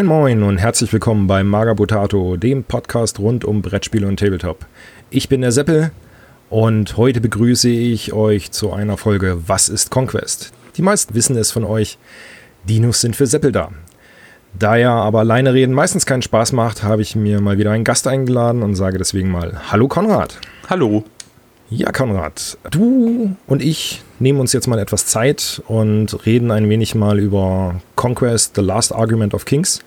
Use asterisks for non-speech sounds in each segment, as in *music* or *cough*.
Moin Moin und herzlich willkommen bei Magabotato, dem Podcast rund um Brettspiele und Tabletop. Ich bin der Seppel und heute begrüße ich euch zu einer Folge Was ist Conquest? Die meisten wissen es von euch, Dinos sind für Seppel da. Da ja aber alleine reden meistens keinen Spaß macht, habe ich mir mal wieder einen Gast eingeladen und sage deswegen mal Hallo Konrad. Hallo. Ja, Konrad, du und ich nehmen uns jetzt mal etwas Zeit und reden ein wenig mal über Conquest, The Last Argument of Kings.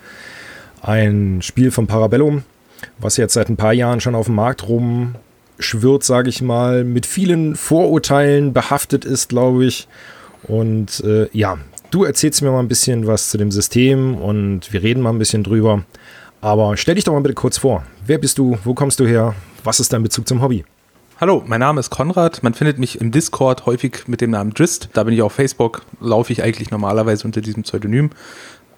Ein Spiel von Parabellum, was jetzt seit ein paar Jahren schon auf dem Markt rumschwirrt, sage ich mal, mit vielen Vorurteilen behaftet ist, glaube ich. Und äh, ja, du erzählst mir mal ein bisschen was zu dem System und wir reden mal ein bisschen drüber. Aber stell dich doch mal bitte kurz vor. Wer bist du? Wo kommst du her? Was ist dein Bezug zum Hobby? Hallo, mein Name ist Konrad. Man findet mich im Discord häufig mit dem Namen Drist. Da bin ich auf Facebook, laufe ich eigentlich normalerweise unter diesem Pseudonym.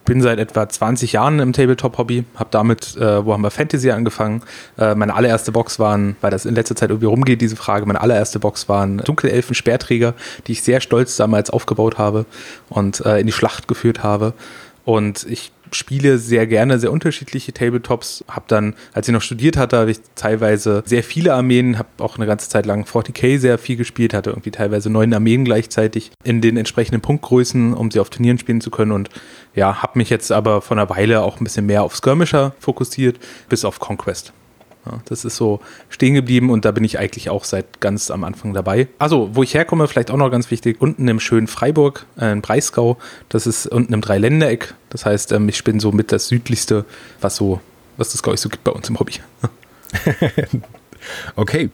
Bin seit etwa 20 Jahren im Tabletop-Hobby, habe damit äh, Warhammer Fantasy angefangen. Äh, meine allererste Box waren, weil das in letzter Zeit irgendwie rumgeht, diese Frage, meine allererste Box waren Dunkelelfen-Speerträger, die ich sehr stolz damals aufgebaut habe und äh, in die Schlacht geführt habe. Und ich spiele sehr gerne sehr unterschiedliche Tabletops. Habe dann, als ich noch studiert hatte, habe ich teilweise sehr viele Armeen, habe auch eine ganze Zeit lang 40k sehr viel gespielt, hatte irgendwie teilweise neun Armeen gleichzeitig in den entsprechenden Punktgrößen, um sie auf Turnieren spielen zu können. Und ja, habe mich jetzt aber von einer Weile auch ein bisschen mehr auf Skirmisher fokussiert, bis auf Conquest. Ja, das ist so stehen geblieben und da bin ich eigentlich auch seit ganz am Anfang dabei. Also, wo ich herkomme, vielleicht auch noch ganz wichtig, unten im schönen Freiburg, äh, in Breisgau, das ist unten im Dreiländereck. Das heißt, ähm, ich bin so mit das südlichste, was so, was das glaube ich so gibt bei uns im Hobby. *laughs* okay.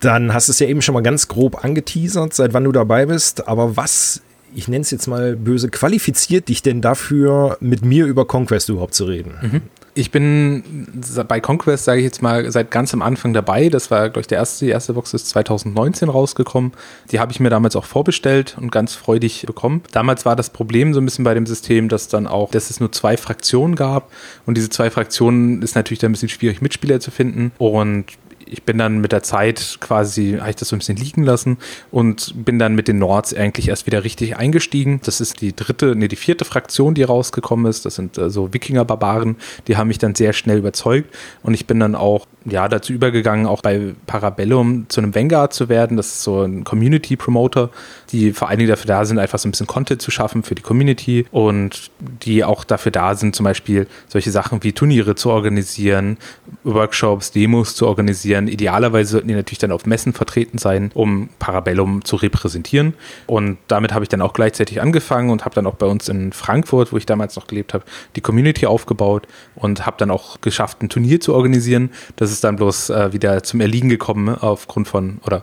Dann hast du es ja eben schon mal ganz grob angeteasert, seit wann du dabei bist. Aber was, ich nenne es jetzt mal böse, qualifiziert dich denn dafür, mit mir über Conquest überhaupt zu reden? Mhm. Ich bin bei Conquest, sage ich jetzt mal, seit ganz am Anfang dabei. Das war, glaube ich, der erste, die erste Box ist 2019 rausgekommen. Die habe ich mir damals auch vorbestellt und ganz freudig bekommen. Damals war das Problem so ein bisschen bei dem System, dass dann auch, dass es nur zwei Fraktionen gab. Und diese zwei Fraktionen ist natürlich dann ein bisschen schwierig, Mitspieler zu finden. Und ich bin dann mit der Zeit quasi, habe ich das so ein bisschen liegen lassen und bin dann mit den Nords eigentlich erst wieder richtig eingestiegen. Das ist die dritte, nee, die vierte Fraktion, die rausgekommen ist. Das sind äh, so Wikinger-Barbaren. Die haben mich dann sehr schnell überzeugt und ich bin dann auch ja, dazu übergegangen, auch bei Parabellum zu einem Vanguard zu werden. Das ist so ein Community Promoter, die vor allen Dingen dafür da sind, einfach so ein bisschen Content zu schaffen für die Community und die auch dafür da sind, zum Beispiel solche Sachen wie Turniere zu organisieren, Workshops, Demos zu organisieren. Idealerweise sollten die natürlich dann auf Messen vertreten sein, um Parabellum zu repräsentieren. Und damit habe ich dann auch gleichzeitig angefangen und habe dann auch bei uns in Frankfurt, wo ich damals noch gelebt habe, die Community aufgebaut und habe dann auch geschafft, ein Turnier zu organisieren. Das ist ist dann bloß äh, wieder zum Erliegen gekommen ne, aufgrund von, oder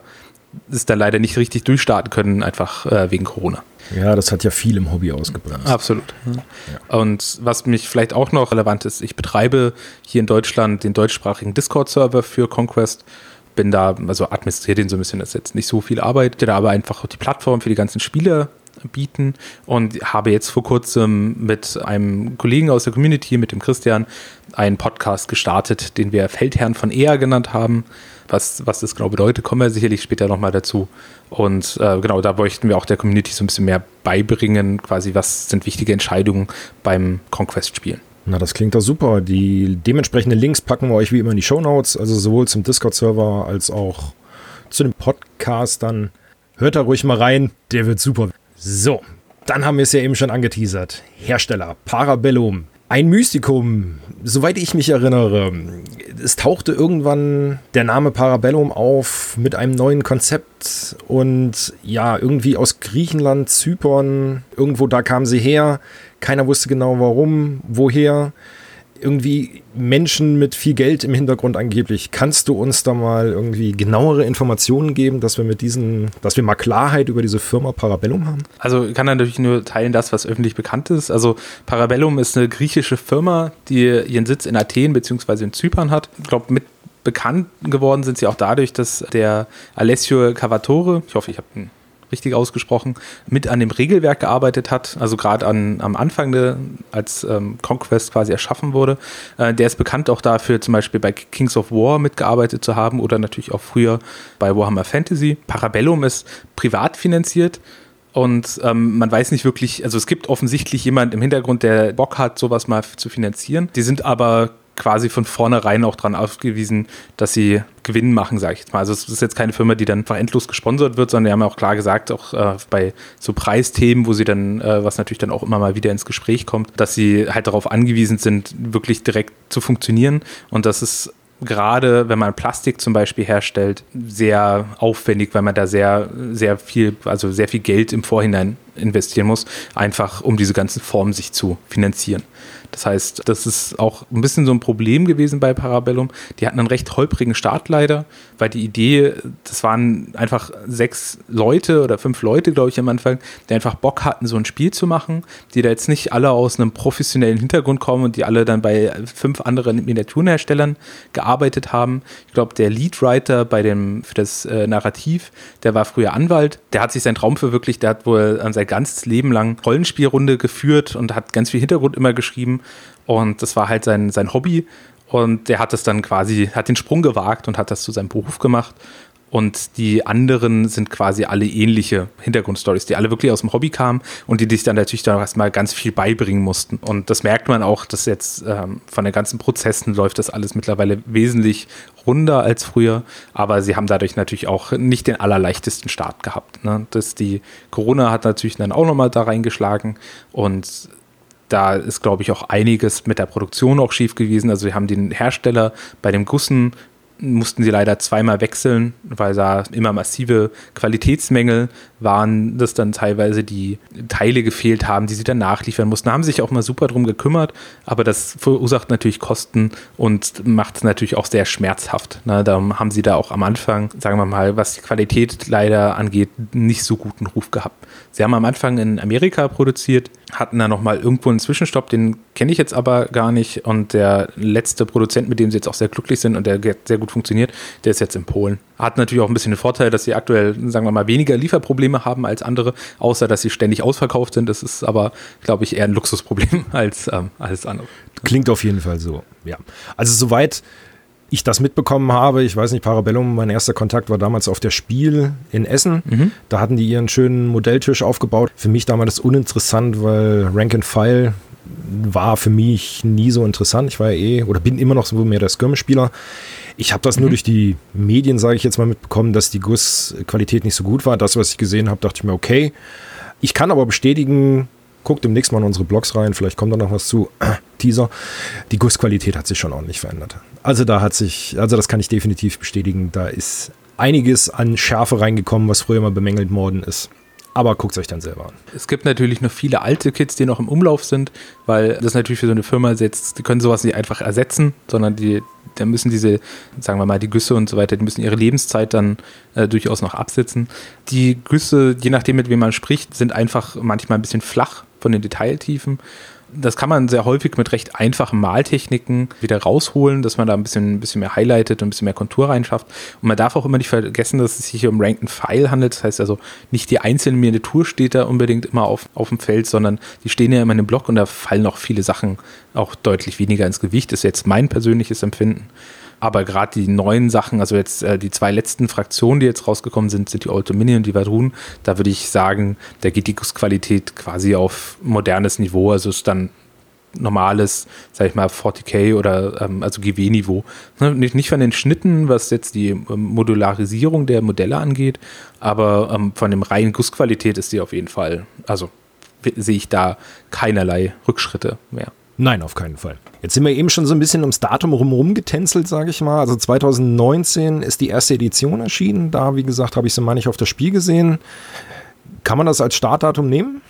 ist dann leider nicht richtig durchstarten können, einfach äh, wegen Corona. Ja, das hat ja viel im Hobby ausgebremst. Absolut. Ja. Und was mich vielleicht auch noch relevant ist, ich betreibe hier in Deutschland den deutschsprachigen Discord-Server für Conquest. Bin da, also administriere den so ein bisschen, das ist jetzt nicht so viel Arbeit, da aber einfach die Plattform für die ganzen Spieler bieten und habe jetzt vor kurzem mit einem Kollegen aus der Community, mit dem Christian, einen Podcast gestartet, den wir Feldherrn von EA genannt haben. Was, was das genau bedeutet, kommen wir sicherlich später nochmal dazu. Und äh, genau, da möchten wir auch der Community so ein bisschen mehr beibringen, quasi, was sind wichtige Entscheidungen beim Conquest-Spielen. Na, das klingt doch super. Die dementsprechenden Links packen wir euch wie immer in die Show Notes, also sowohl zum Discord-Server als auch zu dem Podcast. Dann hört da ruhig mal rein, der wird super. So, dann haben wir es ja eben schon angeteasert. Hersteller Parabellum. Ein Mystikum, soweit ich mich erinnere. Es tauchte irgendwann der Name Parabellum auf mit einem neuen Konzept und ja, irgendwie aus Griechenland, Zypern, irgendwo da kamen sie her. Keiner wusste genau warum, woher irgendwie Menschen mit viel Geld im Hintergrund angeblich. Kannst du uns da mal irgendwie genauere Informationen geben, dass wir mit diesen, dass wir mal Klarheit über diese Firma Parabellum haben? Also ich kann natürlich nur teilen das, was öffentlich bekannt ist. Also Parabellum ist eine griechische Firma, die ihren Sitz in Athen bzw. in Zypern hat. Ich glaube, mit bekannt geworden sind sie auch dadurch, dass der Alessio Cavatore, ich hoffe, ich habe einen richtig ausgesprochen, mit an dem Regelwerk gearbeitet hat, also gerade am Anfang, de, als ähm, Conquest quasi erschaffen wurde. Äh, der ist bekannt auch dafür, zum Beispiel bei Kings of War mitgearbeitet zu haben oder natürlich auch früher bei Warhammer Fantasy. Parabellum ist privat finanziert und ähm, man weiß nicht wirklich, also es gibt offensichtlich jemand im Hintergrund, der Bock hat, sowas mal zu finanzieren. Die sind aber quasi von vornherein auch dran aufgewiesen, dass sie Gewinn machen, sage ich jetzt mal. Also es ist jetzt keine Firma, die dann einfach endlos gesponsert wird, sondern die haben auch klar gesagt, auch äh, bei so Preisthemen, wo sie dann, äh, was natürlich dann auch immer mal wieder ins Gespräch kommt, dass sie halt darauf angewiesen sind, wirklich direkt zu funktionieren und das ist gerade wenn man Plastik zum Beispiel herstellt, sehr aufwendig, weil man da sehr, sehr viel, also sehr viel Geld im Vorhinein investieren muss, einfach um diese ganzen Formen sich zu finanzieren. Das heißt, das ist auch ein bisschen so ein Problem gewesen bei Parabellum. Die hatten einen recht holprigen Start leider, weil die Idee, das waren einfach sechs Leute oder fünf Leute, glaube ich, am Anfang, die einfach Bock hatten, so ein Spiel zu machen, die da jetzt nicht alle aus einem professionellen Hintergrund kommen und die alle dann bei fünf anderen Miniaturenherstellern gearbeitet haben. Ich glaube, der Leadwriter bei dem, für das äh, Narrativ, der war früher Anwalt, der hat sich seinen Traum verwirklicht, der hat wohl sein ganzes Leben lang Rollenspielrunde geführt und hat ganz viel Hintergrund immer geschrieben und das war halt sein, sein Hobby. Und der hat es dann quasi, hat den Sprung gewagt und hat das zu seinem Beruf gemacht. Und die anderen sind quasi alle ähnliche Hintergrundstories, die alle wirklich aus dem Hobby kamen und die dich dann natürlich dann erstmal ganz viel beibringen mussten. Und das merkt man auch, dass jetzt ähm, von den ganzen Prozessen läuft das alles mittlerweile wesentlich runder als früher. Aber sie haben dadurch natürlich auch nicht den allerleichtesten Start gehabt. Ne? Das, die Corona hat natürlich dann auch nochmal da reingeschlagen und da ist, glaube ich, auch einiges mit der Produktion auch schief gewesen. Also wir haben den Hersteller bei dem Gussen mussten sie leider zweimal wechseln, weil da immer massive Qualitätsmängel waren, dass dann teilweise die Teile gefehlt haben, die sie dann nachliefern mussten. Da haben sie sich auch mal super drum gekümmert, aber das verursacht natürlich Kosten und macht es natürlich auch sehr schmerzhaft. Ne? Darum haben sie da auch am Anfang, sagen wir mal, was die Qualität leider angeht, nicht so guten Ruf gehabt. Sie haben am Anfang in Amerika produziert, hatten da nochmal irgendwo einen Zwischenstopp, den kenne ich jetzt aber gar nicht. Und der letzte Produzent, mit dem sie jetzt auch sehr glücklich sind und der sehr gut funktioniert, der ist jetzt in Polen. Hat natürlich auch ein bisschen den Vorteil, dass sie aktuell, sagen wir mal, weniger Lieferprobleme haben als andere, außer dass sie ständig ausverkauft sind. Das ist aber, glaube ich, eher ein Luxusproblem *laughs* als ähm, alles andere. Klingt auf jeden Fall so, ja. Also soweit ich das mitbekommen habe, ich weiß nicht, Parabellum, mein erster Kontakt war damals auf der Spiel in Essen. Mhm. Da hatten die ihren schönen Modelltisch aufgebaut. Für mich damals uninteressant, weil Rank and File war für mich nie so interessant. Ich war ja eh oder bin immer noch so mehr der Skirmish-Spieler. Ich habe das mhm. nur durch die Medien, sage ich jetzt mal, mitbekommen, dass die Gussqualität nicht so gut war. Das, was ich gesehen habe, dachte ich mir, okay. Ich kann aber bestätigen, guckt demnächst mal in unsere Blogs rein, vielleicht kommt da noch was zu. *clears throat* Teaser. Die Gussqualität hat sich schon ordentlich verändert. Also da hat sich, also das kann ich definitiv bestätigen, da ist einiges an Schärfe reingekommen, was früher mal bemängelt worden ist. Aber guckt es euch dann selber an. Es gibt natürlich noch viele alte Kits, die noch im Umlauf sind, weil das natürlich für so eine Firma setzt, die können sowas nicht einfach ersetzen, sondern die, da müssen diese, sagen wir mal, die Güsse und so weiter, die müssen ihre Lebenszeit dann äh, durchaus noch absitzen. Die Güsse, je nachdem, mit wem man spricht, sind einfach manchmal ein bisschen flach von den Detailtiefen das kann man sehr häufig mit recht einfachen Maltechniken wieder rausholen, dass man da ein bisschen, ein bisschen mehr highlightet und ein bisschen mehr Kontur reinschafft. Und man darf auch immer nicht vergessen, dass es sich hier um Ranked File handelt. Das heißt also, nicht die einzelne Miniatur steht da unbedingt immer auf, auf dem Feld, sondern die stehen ja immer in einem Block und da fallen auch viele Sachen auch deutlich weniger ins Gewicht. Das ist jetzt mein persönliches Empfinden. Aber gerade die neuen Sachen, also jetzt äh, die zwei letzten Fraktionen, die jetzt rausgekommen sind, sind die Old Dominion und die Vadrun. Da würde ich sagen, da geht die Gussqualität quasi auf modernes Niveau. Also ist dann normales, sag ich mal, 40k oder ähm, also GW-Niveau. Ne, nicht, nicht von den Schnitten, was jetzt die ähm, Modularisierung der Modelle angeht, aber ähm, von dem reinen Gussqualität ist die auf jeden Fall, also sehe ich da keinerlei Rückschritte mehr. Nein, auf keinen Fall. Jetzt sind wir eben schon so ein bisschen ums Datum rumrum getänzelt, sage ich mal. Also 2019 ist die erste Edition erschienen. Da, wie gesagt, habe ich sie mal nicht auf das Spiel gesehen. Kann man das als Startdatum nehmen?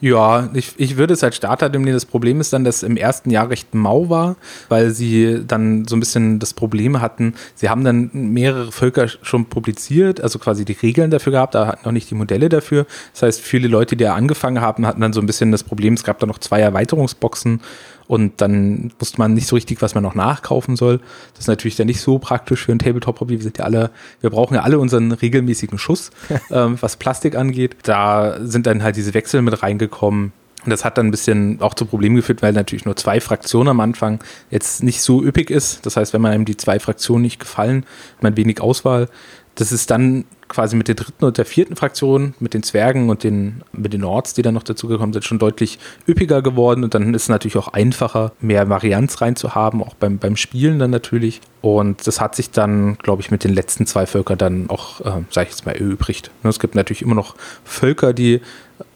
Ja, ich, ich würde es als Startdatum nehmen. Das Problem ist dann, dass im ersten Jahr recht mau war, weil sie dann so ein bisschen das Problem hatten, sie haben dann mehrere Völker schon publiziert, also quasi die Regeln dafür gehabt, da hatten noch nicht die Modelle dafür. Das heißt, viele Leute, die da angefangen haben, hatten dann so ein bisschen das Problem, es gab da noch zwei Erweiterungsboxen und dann wusste man nicht so richtig, was man noch nachkaufen soll. Das ist natürlich dann nicht so praktisch für ein Tabletop-Hobby. Wir sind ja alle, wir brauchen ja alle unseren regelmäßigen Schuss, *laughs* ähm, was Plastik angeht. Da sind dann halt diese Wechsel mit reingekommen. Und das hat dann ein bisschen auch zu Problemen geführt, weil natürlich nur zwei Fraktionen am Anfang jetzt nicht so üppig ist. Das heißt, wenn man einem die zwei Fraktionen nicht gefallen, man wenig Auswahl, das ist dann quasi mit der dritten und der vierten Fraktion, mit den Zwergen und den, mit den Orts, die dann noch dazugekommen sind, schon deutlich üppiger geworden. Und dann ist es natürlich auch einfacher, mehr Varianz reinzuhaben, auch beim, beim Spielen dann natürlich. Und das hat sich dann, glaube ich, mit den letzten zwei Völkern dann auch, äh, sage ich jetzt mal, erübrigt. Es gibt natürlich immer noch Völker, die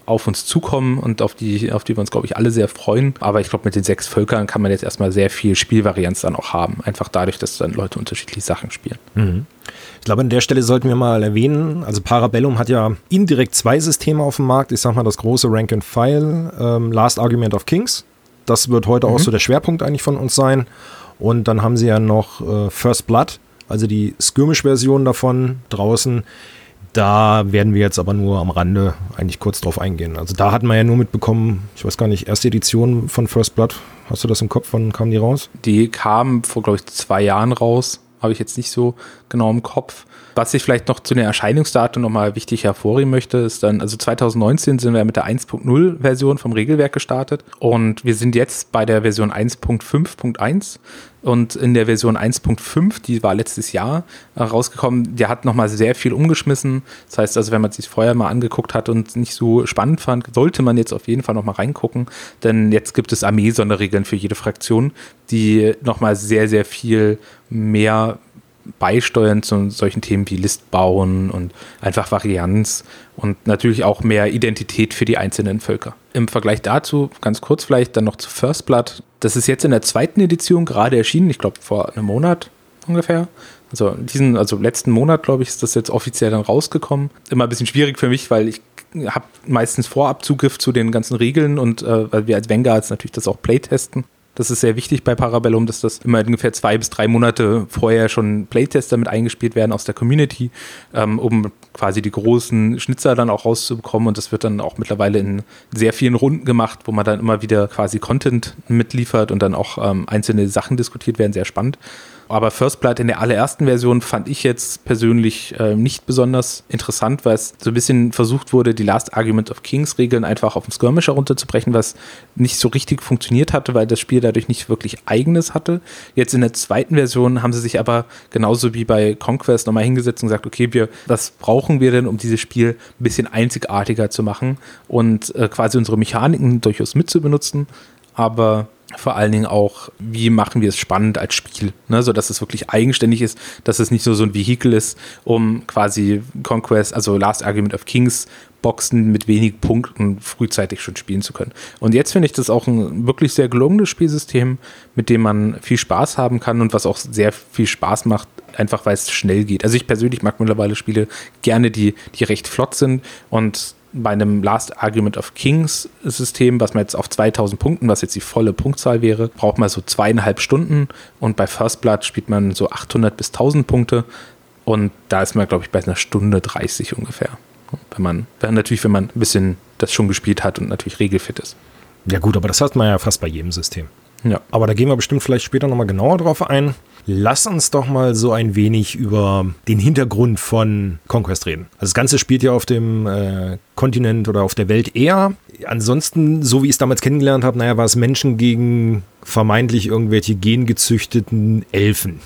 auf uns zukommen und auf die, auf die wir uns, glaube ich, alle sehr freuen. Aber ich glaube, mit den sechs Völkern kann man jetzt erstmal sehr viel Spielvarianz dann auch haben. Einfach dadurch, dass dann Leute unterschiedliche Sachen spielen. Mhm. Ich glaube, an der Stelle sollten wir mal erwähnen, also Parabellum hat ja indirekt zwei Systeme auf dem Markt. Ich sag mal das große Rank and File, ähm, Last Argument of Kings. Das wird heute mhm. auch so der Schwerpunkt eigentlich von uns sein. Und dann haben sie ja noch äh, First Blood, also die Skirmish-Version davon draußen da werden wir jetzt aber nur am Rande eigentlich kurz drauf eingehen. Also da hatten wir ja nur mitbekommen, ich weiß gar nicht, erste Edition von First Blood. Hast du das im Kopf? Wann kamen die raus? Die kamen vor, glaube ich, zwei Jahren raus. Habe ich jetzt nicht so genau im Kopf. Was ich vielleicht noch zu den Erscheinungsdaten nochmal wichtig hervorheben möchte, ist dann, also 2019 sind wir mit der 1.0 Version vom Regelwerk gestartet und wir sind jetzt bei der Version 1.5.1 und in der Version 1.5, die war letztes Jahr äh, rausgekommen, der hat nochmal sehr viel umgeschmissen. Das heißt also, wenn man sich vorher mal angeguckt hat und nicht so spannend fand, sollte man jetzt auf jeden Fall nochmal reingucken, denn jetzt gibt es Armee-Sonderregeln für jede Fraktion, die nochmal sehr, sehr viel mehr beisteuern zu solchen Themen wie List bauen und einfach Varianz und natürlich auch mehr Identität für die einzelnen Völker. Im Vergleich dazu, ganz kurz vielleicht, dann noch zu First Blood. Das ist jetzt in der zweiten Edition gerade erschienen, ich glaube vor einem Monat ungefähr. Also diesen, also letzten Monat, glaube ich, ist das jetzt offiziell dann rausgekommen. Immer ein bisschen schwierig für mich, weil ich habe meistens vorab Zugriff zu den ganzen Regeln und äh, weil wir als Vanguards natürlich das auch playtesten. Das ist sehr wichtig bei Parabellum, dass das immer ungefähr zwei bis drei Monate vorher schon Playtests damit eingespielt werden aus der Community, ähm, um quasi die großen Schnitzer dann auch rauszubekommen. Und das wird dann auch mittlerweile in sehr vielen Runden gemacht, wo man dann immer wieder quasi Content mitliefert und dann auch ähm, einzelne Sachen diskutiert werden. Sehr spannend. Aber First Blood in der allerersten Version fand ich jetzt persönlich äh, nicht besonders interessant, weil es so ein bisschen versucht wurde, die Last Argument of Kings Regeln einfach auf den Skirmisher runterzubrechen, was nicht so richtig funktioniert hatte, weil das Spiel dadurch nicht wirklich eigenes hatte. Jetzt in der zweiten Version haben sie sich aber genauso wie bei Conquest nochmal hingesetzt und gesagt, okay, wir, was brauchen wir denn, um dieses Spiel ein bisschen einzigartiger zu machen und äh, quasi unsere Mechaniken durchaus mitzubenutzen, aber vor allen Dingen auch, wie machen wir es spannend als Spiel, ne? so dass es wirklich eigenständig ist, dass es nicht nur so ein Vehikel ist, um quasi Conquest, also Last Argument of Kings Boxen mit wenig Punkten frühzeitig schon spielen zu können. Und jetzt finde ich das auch ein wirklich sehr gelungenes Spielsystem, mit dem man viel Spaß haben kann und was auch sehr viel Spaß macht, einfach weil es schnell geht. Also ich persönlich mag mittlerweile Spiele gerne, die, die recht flott sind und bei einem Last Argument of Kings System, was man jetzt auf 2000 Punkten, was jetzt die volle Punktzahl wäre, braucht man so zweieinhalb Stunden und bei First Blood spielt man so 800 bis 1000 Punkte und da ist man, glaube ich, bei einer Stunde 30 ungefähr. Wenn man, wenn natürlich, wenn man ein bisschen das schon gespielt hat und natürlich regelfit ist. Ja gut, aber das hat man ja fast bei jedem System. Ja. Aber da gehen wir bestimmt vielleicht später nochmal genauer drauf ein. Lass uns doch mal so ein wenig über den Hintergrund von Conquest reden. Also das Ganze spielt ja auf dem äh, Kontinent oder auf der Welt eher. Ansonsten, so wie ich es damals kennengelernt habe, naja, war es Menschen gegen vermeintlich irgendwelche gengezüchteten Elfen.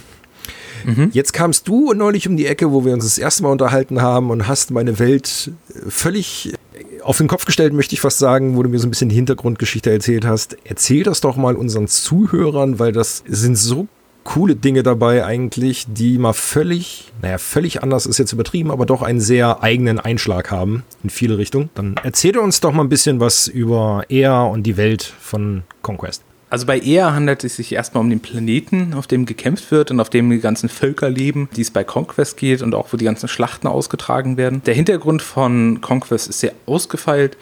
Mhm. Jetzt kamst du neulich um die Ecke, wo wir uns das erste Mal unterhalten haben und hast meine Welt völlig auf den Kopf gestellt, möchte ich fast sagen, wo du mir so ein bisschen die Hintergrundgeschichte erzählt hast. Erzähl das doch mal unseren Zuhörern, weil das sind so coole Dinge dabei eigentlich, die mal völlig, naja, völlig anders ist jetzt übertrieben, aber doch einen sehr eigenen Einschlag haben in viele Richtungen. Dann erzähl uns doch mal ein bisschen was über Ea und die Welt von Conquest. Also bei Ea handelt es sich erstmal um den Planeten, auf dem gekämpft wird und auf dem die ganzen Völker leben, die es bei Conquest geht und auch wo die ganzen Schlachten ausgetragen werden. Der Hintergrund von Conquest ist sehr ausgefeilt.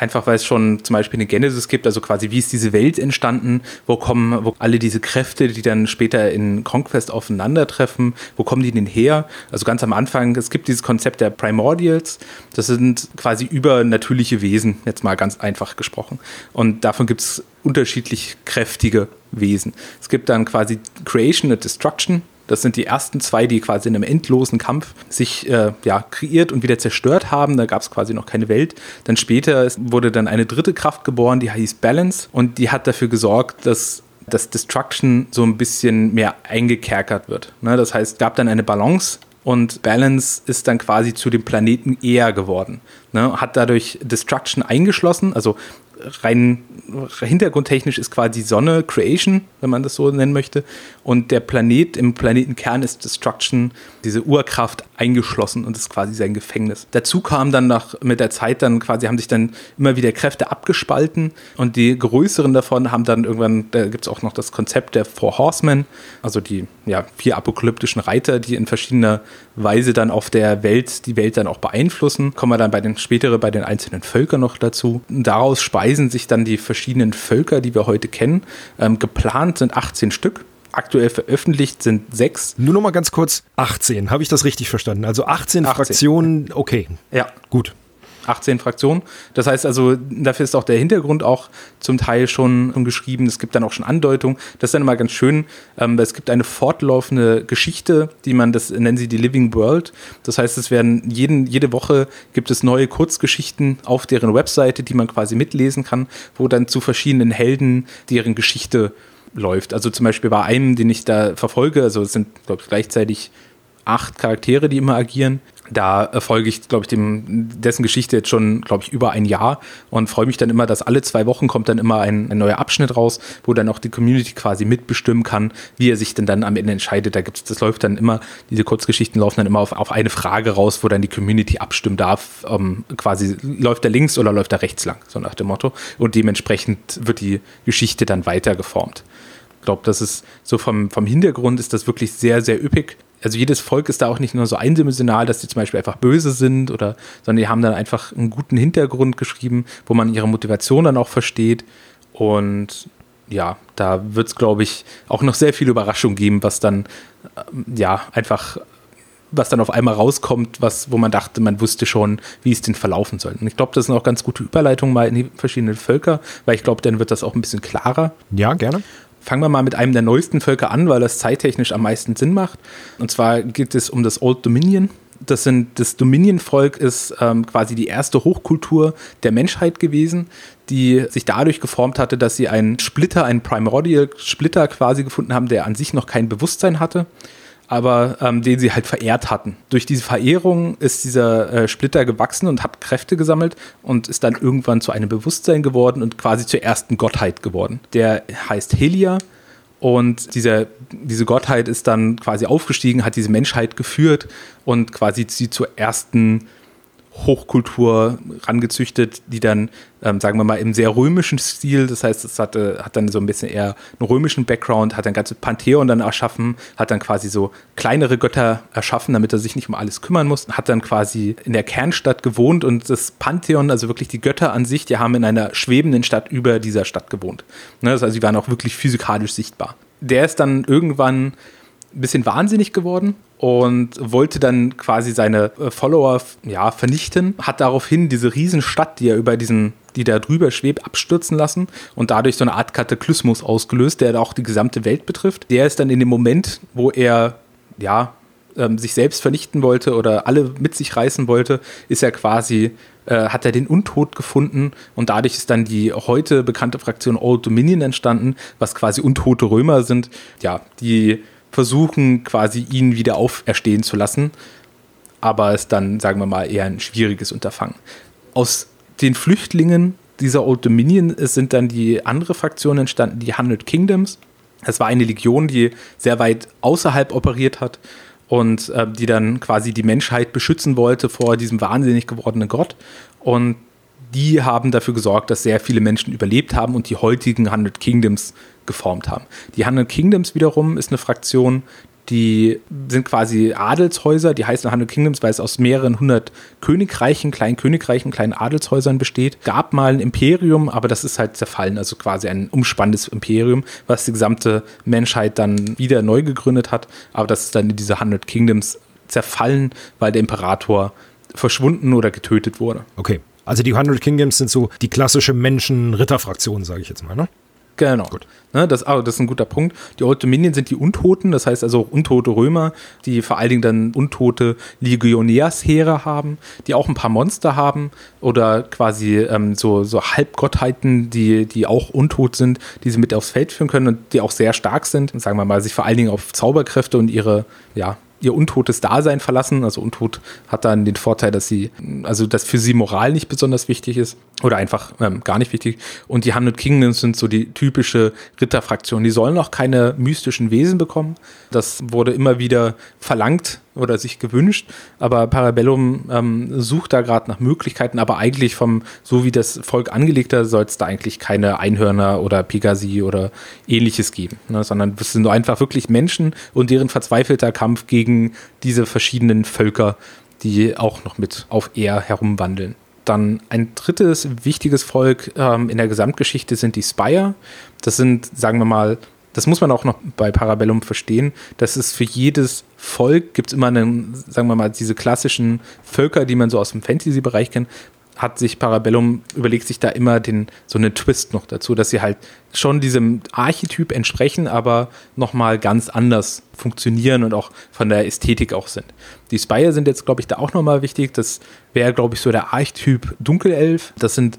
Einfach weil es schon zum Beispiel eine Genesis gibt, also quasi wie ist diese Welt entstanden, wo kommen wo alle diese Kräfte, die dann später in Conquest aufeinandertreffen, wo kommen die denn her? Also ganz am Anfang, es gibt dieses Konzept der Primordials, das sind quasi übernatürliche Wesen, jetzt mal ganz einfach gesprochen. Und davon gibt es unterschiedlich kräftige Wesen. Es gibt dann quasi Creation und Destruction, das sind die ersten zwei, die quasi in einem endlosen Kampf sich äh, ja, kreiert und wieder zerstört haben. Da gab es quasi noch keine Welt. Dann später wurde dann eine dritte Kraft geboren, die hieß Balance und die hat dafür gesorgt, dass das Destruction so ein bisschen mehr eingekerkert wird. Ne? Das heißt, gab dann eine Balance und Balance ist dann quasi zu dem Planeten eher geworden. Ne? Hat dadurch Destruction eingeschlossen, also rein hintergrundtechnisch ist quasi Sonne Creation, wenn man das so nennen möchte. Und der Planet im Planetenkern ist Destruction, diese Urkraft eingeschlossen und ist quasi sein Gefängnis. Dazu kam dann nach, mit der Zeit dann quasi, haben sich dann immer wieder Kräfte abgespalten und die größeren davon haben dann irgendwann, da gibt es auch noch das Konzept der Four Horsemen, also die ja, vier apokalyptischen Reiter, die in verschiedener Weise dann auf der Welt die Welt dann auch beeinflussen. Kommen wir dann bei den spätere bei den einzelnen Völkern noch dazu. Und daraus speisen sich dann die verschiedenen Völker, die wir heute kennen. Ähm, geplant sind 18 Stück. Aktuell veröffentlicht sind sechs. Nur noch mal ganz kurz, 18, habe ich das richtig verstanden? Also 18, 18. Fraktionen, okay. Ja. Gut. 18 Fraktionen. Das heißt also, dafür ist auch der Hintergrund auch zum Teil schon, geschrieben. Es gibt dann auch schon Andeutungen. Das ist dann immer ganz schön. Ähm, es gibt eine fortlaufende Geschichte, die man, das nennen sie die Living World. Das heißt, es werden jeden, jede Woche gibt es neue Kurzgeschichten auf deren Webseite, die man quasi mitlesen kann, wo dann zu verschiedenen Helden deren Geschichte läuft. Also zum Beispiel bei einem, den ich da verfolge, also es sind, glaube ich, gleichzeitig acht Charaktere, die immer agieren. Da folge ich, glaube ich, dem, dessen Geschichte jetzt schon, glaube ich, über ein Jahr und freue mich dann immer, dass alle zwei Wochen kommt dann immer ein, ein, neuer Abschnitt raus, wo dann auch die Community quasi mitbestimmen kann, wie er sich denn dann am Ende entscheidet. Da gibt's, das läuft dann immer, diese Kurzgeschichten laufen dann immer auf, auf eine Frage raus, wo dann die Community abstimmen darf, ähm, quasi läuft er links oder läuft er rechts lang, so nach dem Motto. Und dementsprechend wird die Geschichte dann weiter geformt. Glaube, das ist so vom, vom Hintergrund ist das wirklich sehr, sehr üppig also jedes Volk ist da auch nicht nur so eindimensional, dass die zum Beispiel einfach böse sind oder, sondern die haben dann einfach einen guten Hintergrund geschrieben, wo man ihre Motivation dann auch versteht. Und ja, da wird es, glaube ich, auch noch sehr viel Überraschung geben, was dann, äh, ja, einfach, was dann auf einmal rauskommt, was, wo man dachte, man wusste schon, wie es denn verlaufen soll. Und ich glaube, das sind auch ganz gute Überleitungen mal in die verschiedenen Völker, weil ich glaube, dann wird das auch ein bisschen klarer. Ja, gerne. Fangen wir mal mit einem der neuesten Völker an, weil das zeittechnisch am meisten Sinn macht. Und zwar geht es um das Old Dominion. Das, sind, das Dominion-Volk ist ähm, quasi die erste Hochkultur der Menschheit gewesen, die sich dadurch geformt hatte, dass sie einen Splitter, einen Primordial Splitter quasi gefunden haben, der an sich noch kein Bewusstsein hatte aber ähm, den sie halt verehrt hatten. Durch diese Verehrung ist dieser äh, Splitter gewachsen und hat Kräfte gesammelt und ist dann irgendwann zu einem Bewusstsein geworden und quasi zur ersten Gottheit geworden. Der heißt Helia. Und dieser, diese Gottheit ist dann quasi aufgestiegen, hat diese Menschheit geführt und quasi sie zur ersten Hochkultur rangezüchtet, die dann, ähm, sagen wir mal, im sehr römischen Stil, das heißt, es hatte, hat dann so ein bisschen eher einen römischen Background, hat ein ganzes Pantheon dann erschaffen, hat dann quasi so kleinere Götter erschaffen, damit er sich nicht um alles kümmern muss, hat dann quasi in der Kernstadt gewohnt und das Pantheon, also wirklich die Götter an sich, die haben in einer schwebenden Stadt über dieser Stadt gewohnt. Ne, das heißt, sie waren auch wirklich physikalisch sichtbar. Der ist dann irgendwann ein bisschen wahnsinnig geworden und wollte dann quasi seine äh, Follower ja, vernichten, hat daraufhin diese Riesenstadt, die er über diesen, die da drüber schwebt, abstürzen lassen und dadurch so eine Art Kataklysmus ausgelöst, der auch die gesamte Welt betrifft. Der ist dann in dem Moment, wo er ja ähm, sich selbst vernichten wollte oder alle mit sich reißen wollte, ist er quasi äh, hat er den Untod gefunden und dadurch ist dann die heute bekannte Fraktion Old Dominion entstanden, was quasi untote Römer sind, ja, die versuchen quasi ihn wieder auferstehen zu lassen. Aber es dann, sagen wir mal, eher ein schwieriges Unterfangen. Aus den Flüchtlingen dieser Old Dominion sind dann die andere Fraktion entstanden, die Hundred Kingdoms. Das war eine Legion, die sehr weit außerhalb operiert hat und äh, die dann quasi die Menschheit beschützen wollte vor diesem wahnsinnig gewordenen Gott. Und die haben dafür gesorgt, dass sehr viele Menschen überlebt haben und die heutigen Hundred Kingdoms geformt haben. Die Hundred Kingdoms wiederum ist eine Fraktion, die sind quasi Adelshäuser, die heißen Hundred Kingdoms, weil es aus mehreren hundert Königreichen, kleinen Königreichen, kleinen Adelshäusern besteht. Gab mal ein Imperium, aber das ist halt zerfallen, also quasi ein umspannendes Imperium, was die gesamte Menschheit dann wieder neu gegründet hat. Aber das ist dann in diese Hundred Kingdoms zerfallen, weil der Imperator verschwunden oder getötet wurde. Okay. Also die Hundred Kingdoms sind so die klassische Menschen-Ritter-Fraktion, sage ich jetzt mal, ne? Genau. Gut. Ne, das, oh, das ist ein guter Punkt. Die Old Dominion sind die Untoten, das heißt also untote Römer, die vor allen Dingen dann untote Legionärsheere haben, die auch ein paar Monster haben oder quasi ähm, so, so Halbgottheiten, die, die auch untot sind, die sie mit aufs Feld führen können und die auch sehr stark sind. sagen wir mal, sich vor allen Dingen auf Zauberkräfte und ihre, ja, ihr untotes Dasein verlassen. Also untot hat dann den Vorteil, dass sie, also dass für sie Moral nicht besonders wichtig ist oder einfach ähm, gar nicht wichtig. Und die Hundred Kingdoms sind so die typische Ritterfraktion. Die sollen auch keine mystischen Wesen bekommen. Das wurde immer wieder verlangt oder sich gewünscht. Aber Parabellum ähm, sucht da gerade nach Möglichkeiten. Aber eigentlich vom, so wie das Volk angelegt hat, soll es da eigentlich keine Einhörner oder Pegasi oder ähnliches geben. Ne? Sondern es sind nur einfach wirklich Menschen und deren verzweifelter Kampf gegen diese verschiedenen Völker, die auch noch mit auf Ehr herumwandeln. Dann ein drittes wichtiges Volk ähm, in der Gesamtgeschichte sind die Spire. Das sind, sagen wir mal, das muss man auch noch bei Parabellum verstehen, dass es für jedes Volk gibt es immer einen, sagen wir mal, diese klassischen Völker, die man so aus dem Fantasy-Bereich kennt, hat sich Parabellum, überlegt sich da immer den, so einen Twist noch dazu, dass sie halt schon diesem Archetyp entsprechen, aber nochmal ganz anders funktionieren und auch von der Ästhetik auch sind. Die Spire sind jetzt, glaube ich, da auch nochmal wichtig. Das wäre, glaube ich, so der Archetyp Dunkelelf. Das sind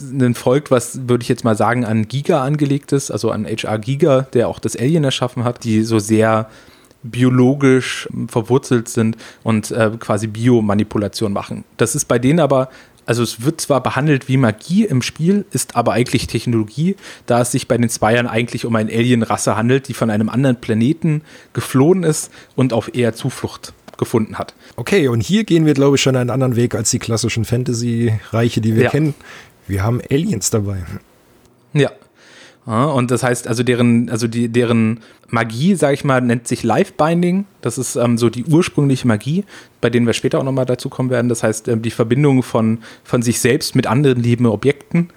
ein Volk, was würde ich jetzt mal sagen, an Giga angelegt ist, also an HR Giga, der auch das Alien erschaffen hat, die so sehr biologisch verwurzelt sind und äh, quasi Biomanipulation machen. Das ist bei denen aber, also es wird zwar behandelt wie Magie im Spiel, ist aber eigentlich Technologie, da es sich bei den Zweiern eigentlich um eine Alien-Rasse handelt, die von einem anderen Planeten geflohen ist und auf eher Zuflucht gefunden hat. Okay, und hier gehen wir, glaube ich, schon einen anderen Weg als die klassischen Fantasy-Reiche, die wir ja. kennen. Wir haben Aliens dabei. Ja. Und das heißt, also deren, also die, deren Magie, sage ich mal, nennt sich Life Binding. Das ist ähm, so die ursprüngliche Magie, bei denen wir später auch nochmal dazu kommen werden. Das heißt, ähm, die Verbindung von, von sich selbst mit anderen lieben Objekten.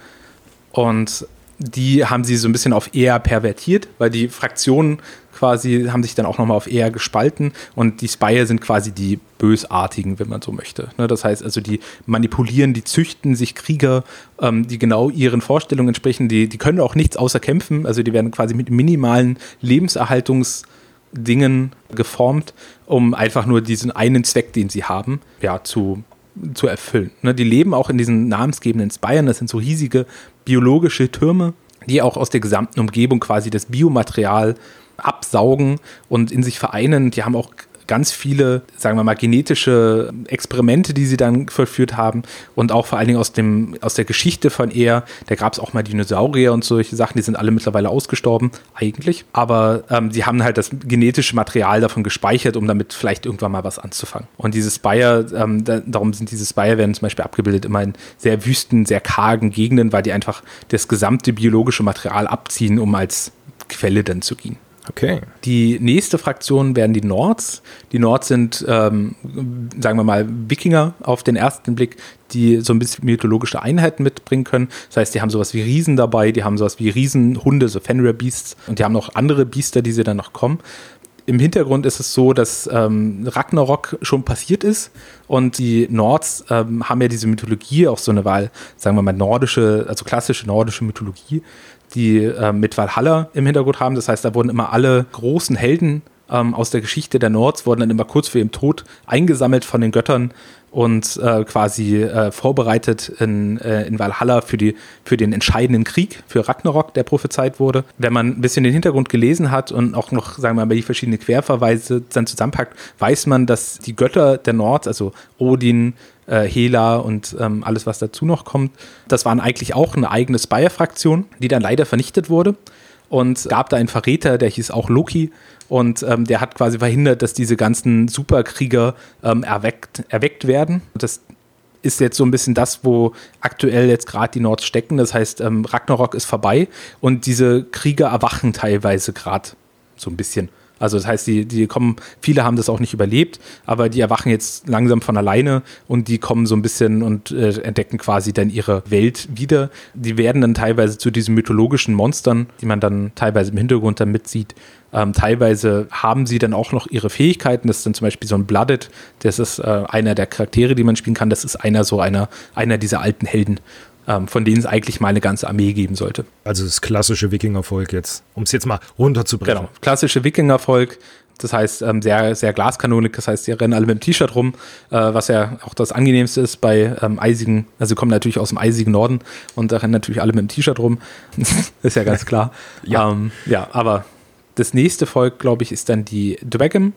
Und die haben sie so ein bisschen auf eher pervertiert, weil die Fraktionen quasi haben sich dann auch nochmal auf eher gespalten und die Spire sind quasi die Bösartigen, wenn man so möchte. Ne, das heißt also, die manipulieren, die züchten sich Krieger, ähm, die genau ihren Vorstellungen entsprechen, die, die können auch nichts außer kämpfen, also die werden quasi mit minimalen Lebenserhaltungsdingen geformt, um einfach nur diesen einen Zweck, den sie haben, ja, zu zu erfüllen. Ne, die leben auch in diesen namensgebenden Spires, das sind so riesige biologische Türme, die auch aus der gesamten Umgebung quasi das Biomaterial absaugen und in sich vereinen. Die haben auch ganz viele, sagen wir mal, genetische Experimente, die sie dann vollführt haben und auch vor allen Dingen aus, dem, aus der Geschichte von er, da gab es auch mal Dinosaurier und solche Sachen, die sind alle mittlerweile ausgestorben, eigentlich. Aber ähm, sie haben halt das genetische Material davon gespeichert, um damit vielleicht irgendwann mal was anzufangen. Und diese Spire, ähm, da, darum sind diese Spire werden zum Beispiel abgebildet immer in sehr wüsten, sehr kargen Gegenden, weil die einfach das gesamte biologische Material abziehen, um als Quelle dann zu gehen. Okay. Die nächste Fraktion werden die Nords. Die Nords sind, ähm, sagen wir mal, Wikinger auf den ersten Blick, die so ein bisschen mythologische Einheiten mitbringen können. Das heißt, die haben sowas wie Riesen dabei, die haben sowas wie Riesenhunde, so Fenrir Beasts und die haben noch andere Biester, die sie dann noch kommen. Im Hintergrund ist es so, dass ähm, Ragnarok schon passiert ist und die Nords ähm, haben ja diese Mythologie, auch so eine Wahl, sagen wir mal, nordische, also klassische nordische Mythologie die äh, mit Valhalla im Hintergrund haben. Das heißt, da wurden immer alle großen Helden ähm, aus der Geschichte der Nords, wurden dann immer kurz vor ihrem Tod eingesammelt von den Göttern und äh, quasi äh, vorbereitet in, äh, in Valhalla für, die, für den entscheidenden Krieg, für Ragnarok, der prophezeit wurde. Wenn man ein bisschen den Hintergrund gelesen hat und auch noch, sagen wir mal, die verschiedenen Querverweise dann zusammenpackt, weiß man, dass die Götter der Nords, also Odin, äh, Hela und ähm, alles, was dazu noch kommt. Das waren eigentlich auch eine eigene Spire-Fraktion, die dann leider vernichtet wurde. Und gab da einen Verräter, der hieß auch Loki. Und ähm, der hat quasi verhindert, dass diese ganzen Superkrieger ähm, erweckt, erweckt werden. Das ist jetzt so ein bisschen das, wo aktuell jetzt gerade die Nords stecken. Das heißt, ähm, Ragnarok ist vorbei und diese Krieger erwachen teilweise gerade so ein bisschen. Also das heißt, die, die kommen, viele haben das auch nicht überlebt, aber die erwachen jetzt langsam von alleine und die kommen so ein bisschen und äh, entdecken quasi dann ihre Welt wieder. Die werden dann teilweise zu diesen mythologischen Monstern, die man dann teilweise im Hintergrund dann mitsieht. Ähm, teilweise haben sie dann auch noch ihre Fähigkeiten. Das ist dann zum Beispiel so ein Blooded. Das ist äh, einer der Charaktere, die man spielen kann. Das ist einer so einer, einer dieser alten Helden ähm, von denen es eigentlich mal eine ganze Armee geben sollte. Also das klassische Wikingervolk jetzt, um es jetzt mal runterzubrechen. Genau, klassische Wikingervolk. Das heißt, ähm, sehr, sehr glaskanonik. Das heißt, die rennen alle mit dem T-Shirt rum, äh, was ja auch das angenehmste ist bei ähm, eisigen, also sie kommen natürlich aus dem eisigen Norden und da rennen natürlich alle mit dem T-Shirt rum. *laughs* ist ja ganz klar. ja. Ähm, ja, aber das nächste Volk, glaube ich, ist dann die Dragon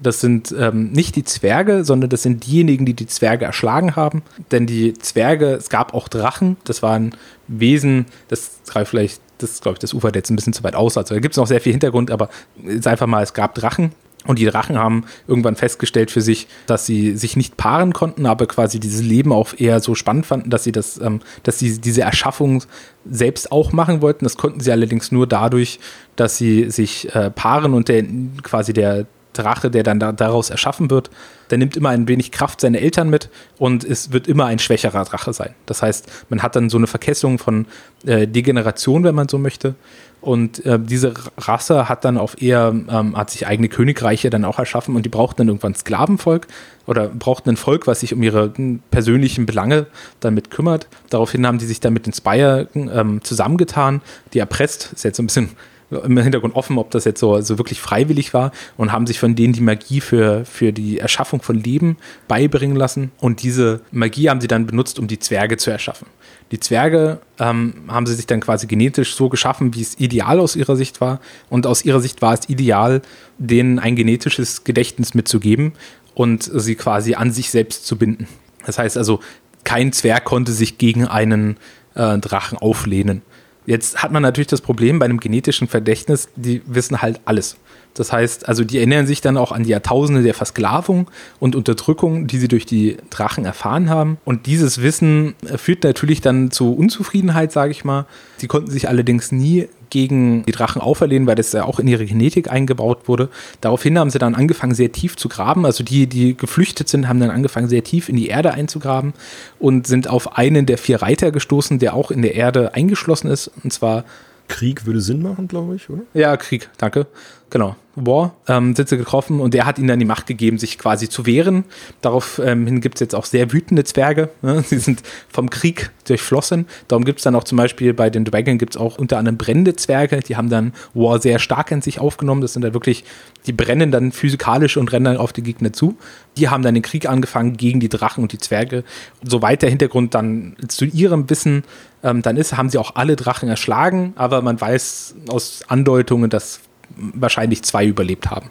Das sind ähm, nicht die Zwerge, sondern das sind diejenigen, die die Zwerge erschlagen haben. Denn die Zwerge, es gab auch Drachen, das waren Wesen, das greift vielleicht, das glaube ich, das ufert jetzt ein bisschen zu weit aus. Also da gibt es noch sehr viel Hintergrund, aber jetzt einfach mal, es gab Drachen und die Drachen haben irgendwann festgestellt für sich, dass sie sich nicht paaren konnten, aber quasi dieses Leben auch eher so spannend fanden, dass sie das, ähm, dass sie diese Erschaffung selbst auch machen wollten. Das konnten sie allerdings nur dadurch, dass sie sich äh, paaren und der quasi der Drache, der dann da, daraus erschaffen wird, der nimmt immer ein wenig Kraft seiner Eltern mit und es wird immer ein schwächerer Drache sein. Das heißt, man hat dann so eine Verkesselung von äh, Degeneration, wenn man so möchte. Und äh, diese Rasse hat dann auf eher, ähm, hat sich eigene Königreiche dann auch erschaffen und die brauchten dann irgendwann Sklavenvolk oder brauchten ein Volk, was sich um ihre hm, persönlichen Belange damit kümmert. Daraufhin haben die sich dann mit den Spire ähm, zusammengetan, die erpresst, ist jetzt so ein bisschen im Hintergrund offen, ob das jetzt so, so wirklich freiwillig war und haben sich von denen die Magie für, für die Erschaffung von Leben beibringen lassen. Und diese Magie haben sie dann benutzt, um die Zwerge zu erschaffen. Die Zwerge ähm, haben sie sich dann quasi genetisch so geschaffen, wie es ideal aus ihrer Sicht war. Und aus ihrer Sicht war es ideal, denen ein genetisches Gedächtnis mitzugeben und sie quasi an sich selbst zu binden. Das heißt also, kein Zwerg konnte sich gegen einen äh, Drachen auflehnen. Jetzt hat man natürlich das Problem bei einem genetischen Verdächtnis, die wissen halt alles. Das heißt, also die erinnern sich dann auch an die Jahrtausende der Versklavung und Unterdrückung, die sie durch die Drachen erfahren haben. Und dieses Wissen führt natürlich dann zu Unzufriedenheit, sage ich mal. Sie konnten sich allerdings nie gegen die Drachen auferlehnen, weil das ja auch in ihre Genetik eingebaut wurde. Daraufhin haben sie dann angefangen, sehr tief zu graben. Also die, die geflüchtet sind, haben dann angefangen, sehr tief in die Erde einzugraben und sind auf einen der vier Reiter gestoßen, der auch in der Erde eingeschlossen ist. Und zwar Krieg würde Sinn machen, glaube ich, oder? Ja, Krieg, danke. Genau. War ähm, sie getroffen und der hat ihnen dann die Macht gegeben, sich quasi zu wehren. Daraufhin ähm, gibt es jetzt auch sehr wütende Zwerge. Ne? *laughs* Sie sind vom Krieg durchflossen. Darum gibt es dann auch zum Beispiel bei den Dragon gibt es auch unter anderem brennende Zwerge. Die haben dann War sehr stark in sich aufgenommen. Das sind dann wirklich, die brennen dann physikalisch und rennen dann auf die Gegner zu. Die haben dann den Krieg angefangen gegen die Drachen und die Zwerge. Soweit der Hintergrund dann zu ihrem Wissen ähm, dann ist, haben sie auch alle Drachen erschlagen, aber man weiß aus Andeutungen, dass wahrscheinlich zwei überlebt haben.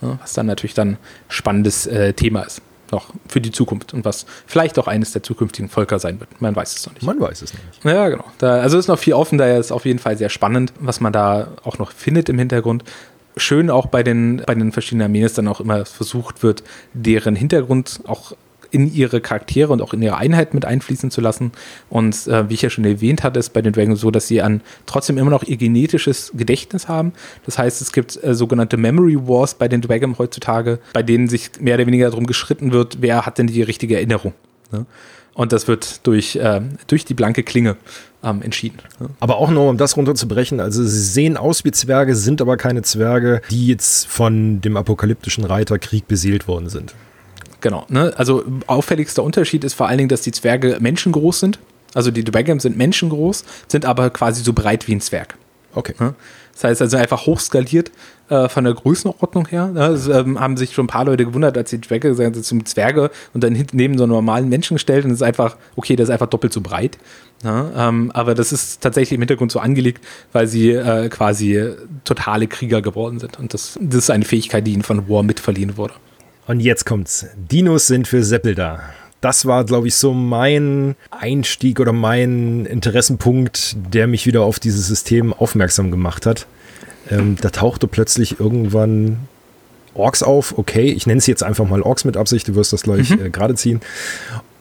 Ja, was dann natürlich dann spannendes äh, Thema ist. Noch für die Zukunft und was vielleicht auch eines der zukünftigen Völker sein wird. Man weiß es noch nicht. Man weiß es noch nicht. Ja, genau. Da, also ist noch viel offen, daher ist auf jeden Fall sehr spannend, was man da auch noch findet im Hintergrund schön auch bei den, bei den verschiedenen Armeen ist dann auch immer versucht wird, deren Hintergrund auch in ihre Charaktere und auch in ihre Einheit mit einfließen zu lassen. Und äh, wie ich ja schon erwähnt hatte, ist bei den Dragons so, dass sie an trotzdem immer noch ihr genetisches Gedächtnis haben. Das heißt, es gibt äh, sogenannte Memory Wars bei den Dragons heutzutage, bei denen sich mehr oder weniger darum geschritten wird, wer hat denn die richtige Erinnerung. Ne? Und das wird durch, äh, durch die blanke Klinge ähm, entschieden. Ne? Aber auch nur, um das runterzubrechen, also sie sehen aus wie Zwerge, sind aber keine Zwerge, die jetzt von dem apokalyptischen Reiterkrieg beseelt worden sind. Genau. Ne? Also auffälligster Unterschied ist vor allen Dingen, dass die Zwerge menschengroß sind. Also die Dragons sind menschengroß, sind aber quasi so breit wie ein Zwerg. Okay. Ne? Das heißt also einfach hochskaliert äh, von der Größenordnung her. Ne? Das ähm, haben sich schon ein paar Leute gewundert, als die Dragons gesagt haben, zum Zwerge und dann hinten neben so einen normalen Menschen gestellt und es ist einfach, okay, das ist einfach doppelt so breit. Ne? Ähm, aber das ist tatsächlich im Hintergrund so angelegt, weil sie äh, quasi totale Krieger geworden sind. Und das, das ist eine Fähigkeit, die ihnen von War mitverliehen wurde. Und jetzt kommt's. Dinos sind für Seppel da. Das war, glaube ich, so mein Einstieg oder mein Interessenpunkt, der mich wieder auf dieses System aufmerksam gemacht hat. Ähm, da tauchte plötzlich irgendwann Orks auf. Okay, ich nenne es jetzt einfach mal Orks mit Absicht, du wirst das gleich mhm. äh, gerade ziehen.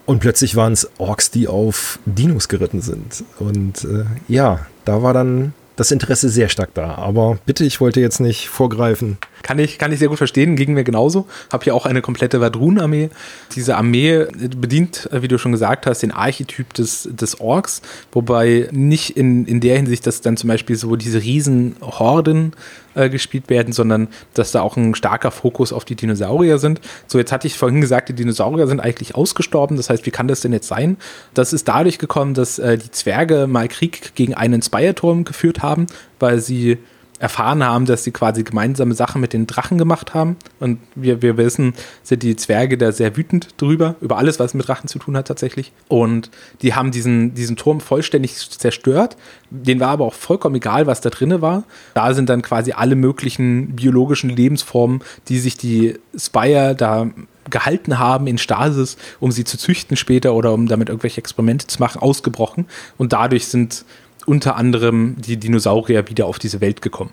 Und plötzlich waren es Orks, die auf Dinos geritten sind. Und äh, ja, da war dann das Interesse sehr stark da. Aber bitte, ich wollte jetzt nicht vorgreifen. Kann ich, kann ich sehr gut verstehen, ging mir genauso. Habe hier auch eine komplette Vadrun-Armee. Diese Armee bedient, wie du schon gesagt hast, den Archetyp des, des Orks, wobei nicht in, in der Hinsicht, dass dann zum Beispiel so diese Riesenhorden äh, gespielt werden, sondern dass da auch ein starker Fokus auf die Dinosaurier sind. So, jetzt hatte ich vorhin gesagt, die Dinosaurier sind eigentlich ausgestorben. Das heißt, wie kann das denn jetzt sein? Das ist dadurch gekommen, dass äh, die Zwerge mal Krieg gegen einen Spire-Turm geführt haben, weil sie erfahren haben, dass sie quasi gemeinsame Sachen mit den Drachen gemacht haben. Und wir, wir wissen, sind die Zwerge da sehr wütend drüber, über alles, was mit Drachen zu tun hat tatsächlich. Und die haben diesen, diesen Turm vollständig zerstört. Den war aber auch vollkommen egal, was da drinne war. Da sind dann quasi alle möglichen biologischen Lebensformen, die sich die Spire da gehalten haben in Stasis, um sie zu züchten später oder um damit irgendwelche Experimente zu machen, ausgebrochen. Und dadurch sind unter anderem die Dinosaurier wieder auf diese Welt gekommen.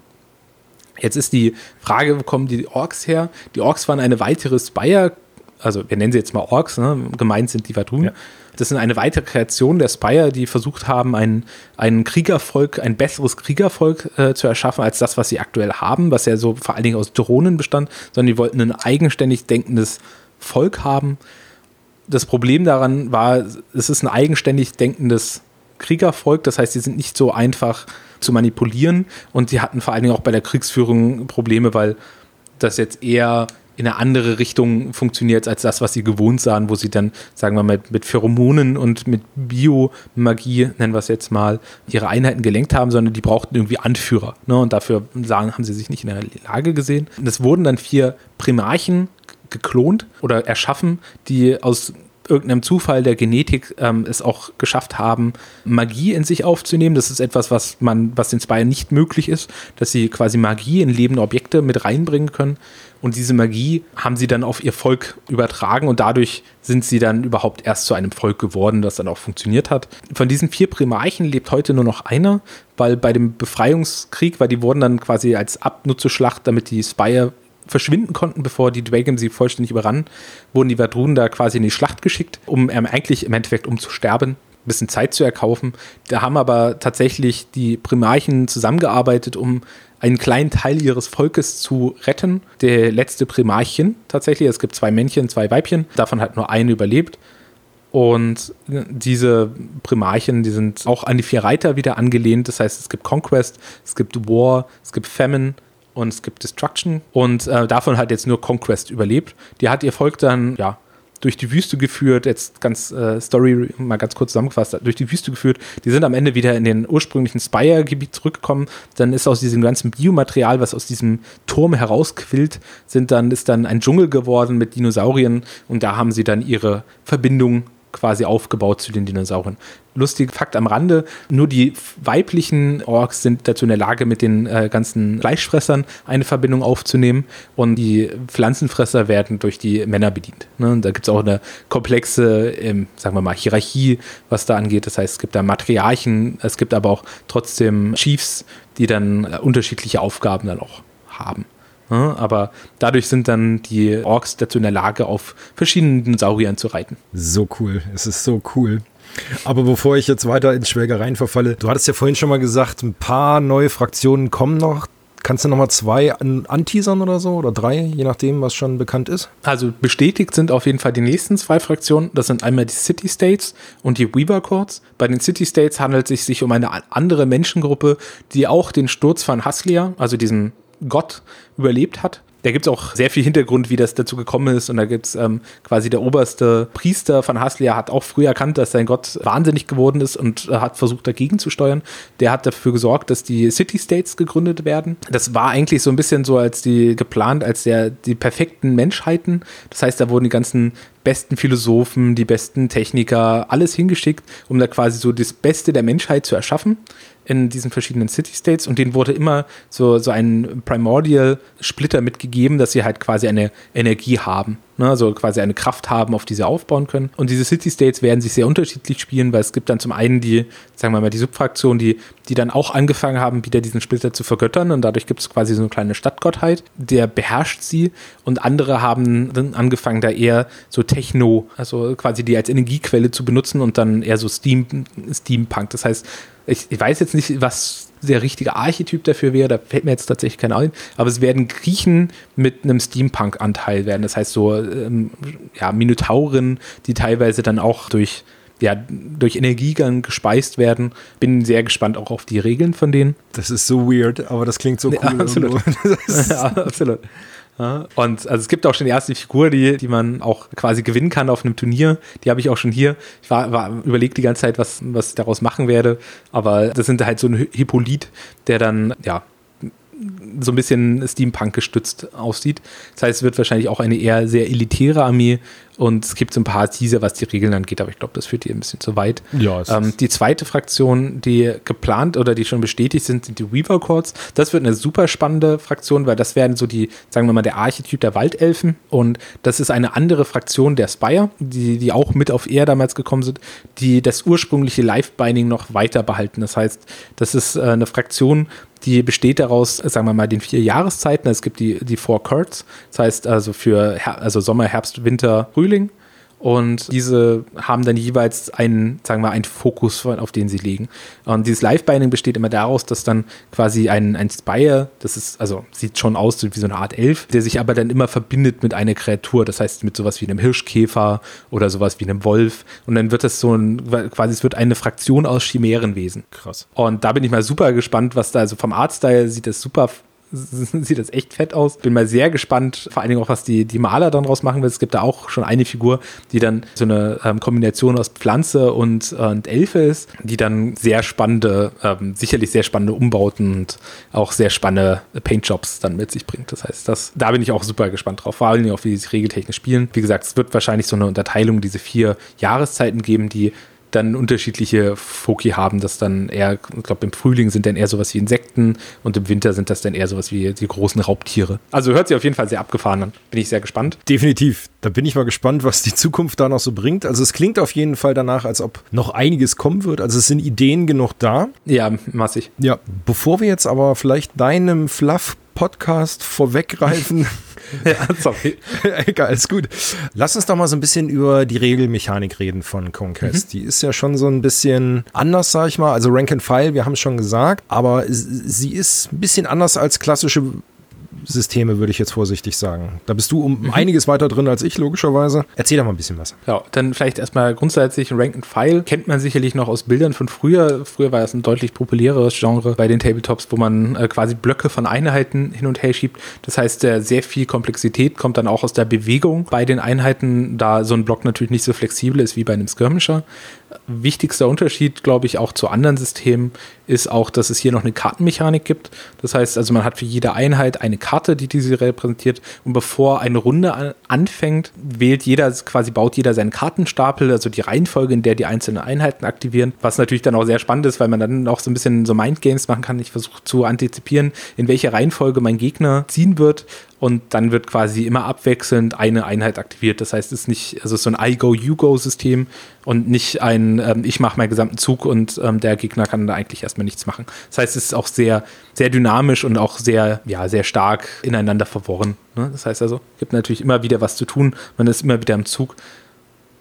Jetzt ist die Frage, wo kommen die Orks her? Die Orks waren eine weitere Spire, also wir nennen sie jetzt mal Orks, ne? gemeint sind die Vadrun. Ja. Das sind eine weitere Kreation der Spire, die versucht haben, ein, ein Kriegervolk, ein besseres Kriegervolk äh, zu erschaffen, als das, was sie aktuell haben, was ja so vor allen Dingen aus Drohnen bestand, sondern die wollten ein eigenständig denkendes Volk haben. Das Problem daran war, es ist ein eigenständig denkendes Kriegervolk. Das heißt, sie sind nicht so einfach zu manipulieren und sie hatten vor allen Dingen auch bei der Kriegsführung Probleme, weil das jetzt eher in eine andere Richtung funktioniert als das, was sie gewohnt sahen, wo sie dann, sagen wir mal, mit Pheromonen und mit Biomagie, nennen wir es jetzt mal, ihre Einheiten gelenkt haben, sondern die brauchten irgendwie Anführer. Ne? Und dafür sagen, haben sie sich nicht in der Lage gesehen. Und es wurden dann vier Primarchen geklont oder erschaffen, die aus irgendeinem Zufall der Genetik ähm, es auch geschafft haben, Magie in sich aufzunehmen. Das ist etwas, was man, was den Spire nicht möglich ist, dass sie quasi Magie in lebende Objekte mit reinbringen können. Und diese Magie haben sie dann auf ihr Volk übertragen und dadurch sind sie dann überhaupt erst zu einem Volk geworden, das dann auch funktioniert hat. Von diesen vier Primarchen lebt heute nur noch einer, weil bei dem Befreiungskrieg, weil die wurden dann quasi als Abnutzeschlacht, damit die Spire verschwinden konnten, bevor die Dwagem sie vollständig überrannen, wurden die Vadrun da quasi in die Schlacht geschickt, um ähm, eigentlich im Endeffekt um zu sterben, ein bisschen Zeit zu erkaufen. Da haben aber tatsächlich die Primarchen zusammengearbeitet, um einen kleinen Teil ihres Volkes zu retten. Der letzte Primarchen tatsächlich, es gibt zwei Männchen, zwei Weibchen, davon hat nur eine überlebt. Und diese Primarchen, die sind auch an die vier Reiter wieder angelehnt. Das heißt, es gibt Conquest, es gibt War, es gibt Famine, und es gibt Destruction und äh, davon hat jetzt nur Conquest überlebt. Die hat ihr Volk dann, ja, durch die Wüste geführt, jetzt ganz äh, Story mal ganz kurz zusammengefasst, durch die Wüste geführt. Die sind am Ende wieder in den ursprünglichen Spire-Gebiet zurückgekommen. Dann ist aus diesem ganzen Biomaterial, was aus diesem Turm herausquillt, sind dann, ist dann ein Dschungel geworden mit Dinosauriern und da haben sie dann ihre Verbindung quasi aufgebaut zu den Dinosauriern. Lustiger Fakt am Rande, nur die weiblichen Orks sind dazu in der Lage, mit den äh, ganzen Fleischfressern eine Verbindung aufzunehmen und die Pflanzenfresser werden durch die Männer bedient. Ne? Da gibt es auch eine komplexe, ähm, sagen wir mal, Hierarchie, was da angeht. Das heißt, es gibt da Matriarchen, es gibt aber auch trotzdem Chiefs, die dann äh, unterschiedliche Aufgaben dann auch haben. Aber dadurch sind dann die Orks dazu in der Lage, auf verschiedenen Dinosauriern zu reiten. So cool. Es ist so cool. Aber bevor ich jetzt weiter in Schwägereien verfalle, du hattest ja vorhin schon mal gesagt, ein paar neue Fraktionen kommen noch. Kannst du noch mal zwei anteasern oder so? Oder drei, je nachdem, was schon bekannt ist? Also bestätigt sind auf jeden Fall die nächsten zwei Fraktionen. Das sind einmal die City States und die Weaver Courts. Bei den City States handelt es sich um eine andere Menschengruppe, die auch den Sturz von Haslia, also diesen Gott überlebt hat. Da gibt es auch sehr viel Hintergrund, wie das dazu gekommen ist. Und da gibt es ähm, quasi der oberste Priester von Haslia hat auch früh erkannt, dass sein Gott wahnsinnig geworden ist und äh, hat versucht, dagegen zu steuern. Der hat dafür gesorgt, dass die City-States gegründet werden. Das war eigentlich so ein bisschen so als die geplant, als der die perfekten Menschheiten. Das heißt, da wurden die ganzen besten Philosophen, die besten Techniker, alles hingeschickt, um da quasi so das Beste der Menschheit zu erschaffen in diesen verschiedenen City-States und denen wurde immer so, so ein Primordial-Splitter mitgegeben, dass sie halt quasi eine Energie haben ne, also quasi eine Kraft haben, auf die sie aufbauen können. Und diese City-States werden sich sehr unterschiedlich spielen, weil es gibt dann zum einen die, sagen wir mal, die Subfraktion, die, die dann auch angefangen haben, wieder diesen Splitter zu vergöttern und dadurch gibt es quasi so eine kleine Stadtgottheit, der beherrscht sie und andere haben dann angefangen, da eher so Techno, also quasi die als Energiequelle zu benutzen und dann eher so Steam, Steampunk. Das heißt, ich, ich weiß jetzt nicht, was der richtige Archetyp dafür wäre, da fällt mir jetzt tatsächlich keiner ein, aber es werden Griechen mit einem Steampunk-Anteil werden. Das heißt so, ähm, ja, Minotauren, die teilweise dann auch durch, ja, durch Energiegang gespeist werden. Bin sehr gespannt auch auf die Regeln von denen. Das ist so weird, aber das klingt so cool. *laughs* *laughs* Ja, absolut. ja, absolut. Und also es gibt auch schon die erste Figur, die, die man auch quasi gewinnen kann auf einem Turnier. Die habe ich auch schon hier. Ich war, war überlegt die ganze Zeit, was, was ich daraus machen werde. Aber das sind halt so ein Hippolyt, der dann, ja, so ein bisschen Steampunk gestützt aussieht. Das heißt, es wird wahrscheinlich auch eine eher sehr elitäre Armee und es gibt so ein paar Teaser, was die Regeln angeht, aber ich glaube, das führt hier ein bisschen zu weit. Ja, ähm, die zweite Fraktion, die geplant oder die schon bestätigt sind, sind die Weaver Courts. Das wird eine super spannende Fraktion, weil das werden so die, sagen wir mal, der Archetyp der Waldelfen und das ist eine andere Fraktion der Spire, die, die auch mit auf Air damals gekommen sind, die das ursprüngliche Live-Binding noch weiter behalten. Das heißt, das ist äh, eine Fraktion, die besteht daraus, sagen wir mal, den vier Jahreszeiten. Es gibt die, die Four Curts, das heißt also für Her also Sommer, Herbst, Winter, Frühling. Und diese haben dann jeweils einen, sagen wir, einen Fokus, auf den sie legen. Und dieses Live-Binding besteht immer daraus, dass dann quasi ein, ein Spire, das ist, also sieht schon aus wie so eine Art Elf, der sich aber dann immer verbindet mit einer Kreatur. Das heißt, mit sowas wie einem Hirschkäfer oder sowas wie einem Wolf. Und dann wird das so ein, quasi, es wird eine Fraktion aus Chimärenwesen. Krass. Und da bin ich mal super gespannt, was da, also vom Artstyle sieht das super *laughs* sieht das echt fett aus. Bin mal sehr gespannt, vor allen Dingen auch, was die, die Maler dann draus machen will. Es gibt da auch schon eine Figur, die dann so eine ähm, Kombination aus Pflanze und, äh, und Elfe ist, die dann sehr spannende, ähm, sicherlich sehr spannende Umbauten und auch sehr spannende Paintjobs dann mit sich bringt. Das heißt, das, da bin ich auch super gespannt drauf, vor allen Dingen auch, wie sie sich regeltechnisch spielen. Wie gesagt, es wird wahrscheinlich so eine Unterteilung, diese vier Jahreszeiten geben, die dann unterschiedliche Foki haben, das dann eher, ich glaube, im Frühling sind dann eher sowas wie Insekten und im Winter sind das dann eher sowas wie die großen Raubtiere. Also hört sich auf jeden Fall sehr abgefahren an. Bin ich sehr gespannt. Definitiv. Da bin ich mal gespannt, was die Zukunft da noch so bringt. Also es klingt auf jeden Fall danach, als ob noch einiges kommen wird. Also es sind Ideen genug da. Ja, massig. Ja, bevor wir jetzt aber vielleicht deinem Fluff Podcast vorweggreifen. *laughs* *laughs* ja, sorry. *laughs* Egal, ist gut. Lass uns doch mal so ein bisschen über die Regelmechanik reden von Conquest. Mhm. Die ist ja schon so ein bisschen anders, sag ich mal. Also Rank and File, wir haben es schon gesagt, aber sie ist ein bisschen anders als klassische Systeme, würde ich jetzt vorsichtig sagen. Da bist du um mhm. einiges weiter drin als ich, logischerweise. Erzähl doch mal ein bisschen was. Ja, dann vielleicht erstmal grundsätzlich Rank and File. Kennt man sicherlich noch aus Bildern von früher. Früher war es ein deutlich populäreres Genre bei den Tabletops, wo man äh, quasi Blöcke von Einheiten hin und her schiebt. Das heißt, äh, sehr viel Komplexität kommt dann auch aus der Bewegung bei den Einheiten, da so ein Block natürlich nicht so flexibel ist wie bei einem Skirmisher. Wichtigster Unterschied, glaube ich, auch zu anderen Systemen ist auch, dass es hier noch eine Kartenmechanik gibt. Das heißt also, man hat für jede Einheit eine Karte, die diese repräsentiert. Und bevor eine Runde anfängt, wählt jeder, quasi baut jeder seinen Kartenstapel, also die Reihenfolge, in der die einzelnen Einheiten aktivieren. Was natürlich dann auch sehr spannend ist, weil man dann auch so ein bisschen so Mindgames machen kann. Ich versuche zu antizipieren, in welche Reihenfolge mein Gegner ziehen wird und dann wird quasi immer abwechselnd eine Einheit aktiviert. Das heißt, es ist nicht, also ist so ein I-Go-You-Go-System und nicht ein ähm, Ich mache meinen gesamten Zug und ähm, der Gegner kann da eigentlich erstmal nichts machen. Das heißt, es ist auch sehr, sehr dynamisch und auch sehr, ja, sehr stark ineinander verworren. Ne? Das heißt also, es gibt natürlich immer wieder was zu tun, man ist immer wieder im Zug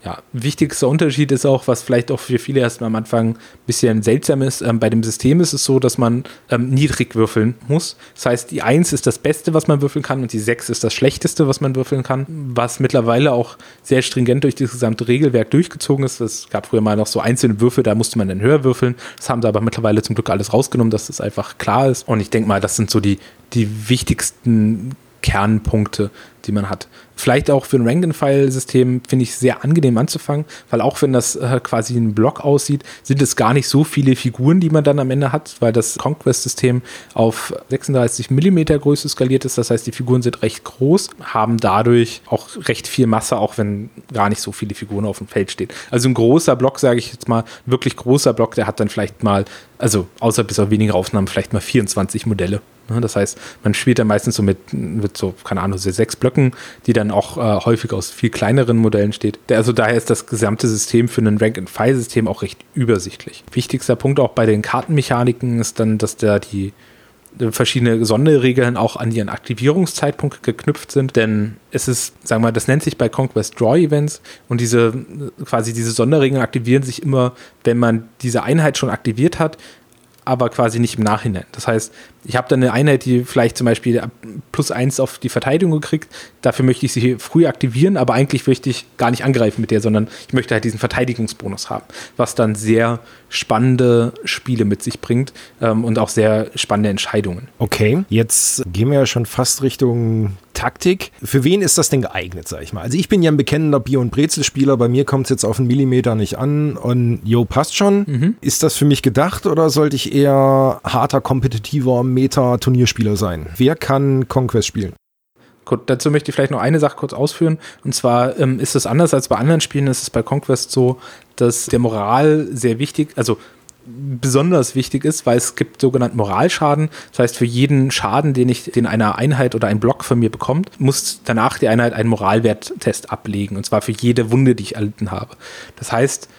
ja, wichtigster Unterschied ist auch, was vielleicht auch für viele erstmal am Anfang ein bisschen seltsam ist. Ähm, bei dem System ist es so, dass man ähm, niedrig würfeln muss. Das heißt, die 1 ist das Beste, was man würfeln kann, und die 6 ist das Schlechteste, was man würfeln kann. Was mittlerweile auch sehr stringent durch das gesamte Regelwerk durchgezogen ist. Es gab früher mal noch so einzelne Würfel, da musste man dann höher würfeln. Das haben sie aber mittlerweile zum Glück alles rausgenommen, dass das einfach klar ist. Und ich denke mal, das sind so die, die wichtigsten Kernpunkte, die man hat. Vielleicht auch für ein Rank-and-File-System finde ich sehr angenehm anzufangen, weil auch wenn das äh, quasi ein Block aussieht, sind es gar nicht so viele Figuren, die man dann am Ende hat, weil das Conquest-System auf 36 mm Größe skaliert ist. Das heißt, die Figuren sind recht groß, haben dadurch auch recht viel Masse, auch wenn gar nicht so viele Figuren auf dem Feld stehen. Also ein großer Block, sage ich jetzt mal, wirklich großer Block, der hat dann vielleicht mal, also außer bis auf wenige Aufnahmen, vielleicht mal 24 Modelle. Ne, das heißt, man spielt dann meistens so mit, mit so, keine Ahnung, so sechs Blöcken, die dann auch äh, häufig aus viel kleineren Modellen steht. Also daher ist das gesamte System für ein Rank-and-File-System auch recht übersichtlich. Wichtigster Punkt auch bei den Kartenmechaniken ist dann, dass da die verschiedene Sonderregeln auch an ihren Aktivierungszeitpunkt geknüpft sind, denn es ist, sagen wir mal, das nennt sich bei Conquest Draw Events und diese quasi diese Sonderregeln aktivieren sich immer, wenn man diese Einheit schon aktiviert hat aber quasi nicht im Nachhinein. Das heißt, ich habe dann eine Einheit, die vielleicht zum Beispiel plus eins auf die Verteidigung kriegt. Dafür möchte ich sie früh aktivieren, aber eigentlich möchte ich gar nicht angreifen mit der, sondern ich möchte halt diesen Verteidigungsbonus haben, was dann sehr spannende Spiele mit sich bringt ähm, und auch sehr spannende Entscheidungen. Okay, jetzt gehen wir ja schon fast Richtung Taktik. Für wen ist das denn geeignet, sag ich mal? Also ich bin ja ein bekennender Bier- und Brezelspieler, bei mir kommt es jetzt auf einen Millimeter nicht an und jo, passt schon. Mhm. Ist das für mich gedacht oder sollte ich eher harter, kompetitiver Meta-Turnierspieler sein? Wer kann Conquest spielen? Gut, dazu möchte ich vielleicht noch eine Sache kurz ausführen. Und zwar ähm, ist es anders als bei anderen Spielen, ist es bei Conquest so, dass der Moral sehr wichtig, also besonders wichtig ist, weil es gibt sogenannten Moralschaden. Das heißt, für jeden Schaden, den ich, den eine Einheit oder ein Block von mir bekommt, muss danach die Einheit einen Moralwerttest ablegen. Und zwar für jede Wunde, die ich erlitten habe. Das heißt,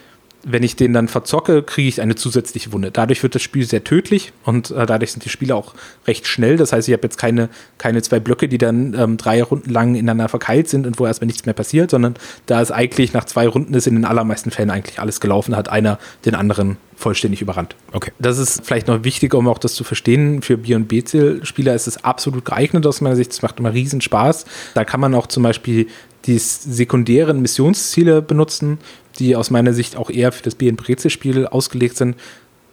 wenn ich den dann verzocke, kriege ich eine zusätzliche Wunde. Dadurch wird das Spiel sehr tödlich und äh, dadurch sind die Spiele auch recht schnell. Das heißt, ich habe jetzt keine, keine zwei Blöcke, die dann ähm, drei Runden lang ineinander verkeilt sind und wo erstmal nichts mehr passiert, sondern da ist eigentlich nach zwei Runden ist in den allermeisten Fällen eigentlich alles gelaufen, hat einer den anderen vollständig überrannt. Okay. Das ist vielleicht noch wichtig, um auch das zu verstehen. Für B- und B-Spieler ist es absolut geeignet aus meiner Sicht. Es macht immer riesen Spaß. Da kann man auch zum Beispiel die sekundären Missionsziele benutzen die aus meiner Sicht auch eher für das BN-Brezel-Spiel ausgelegt sind.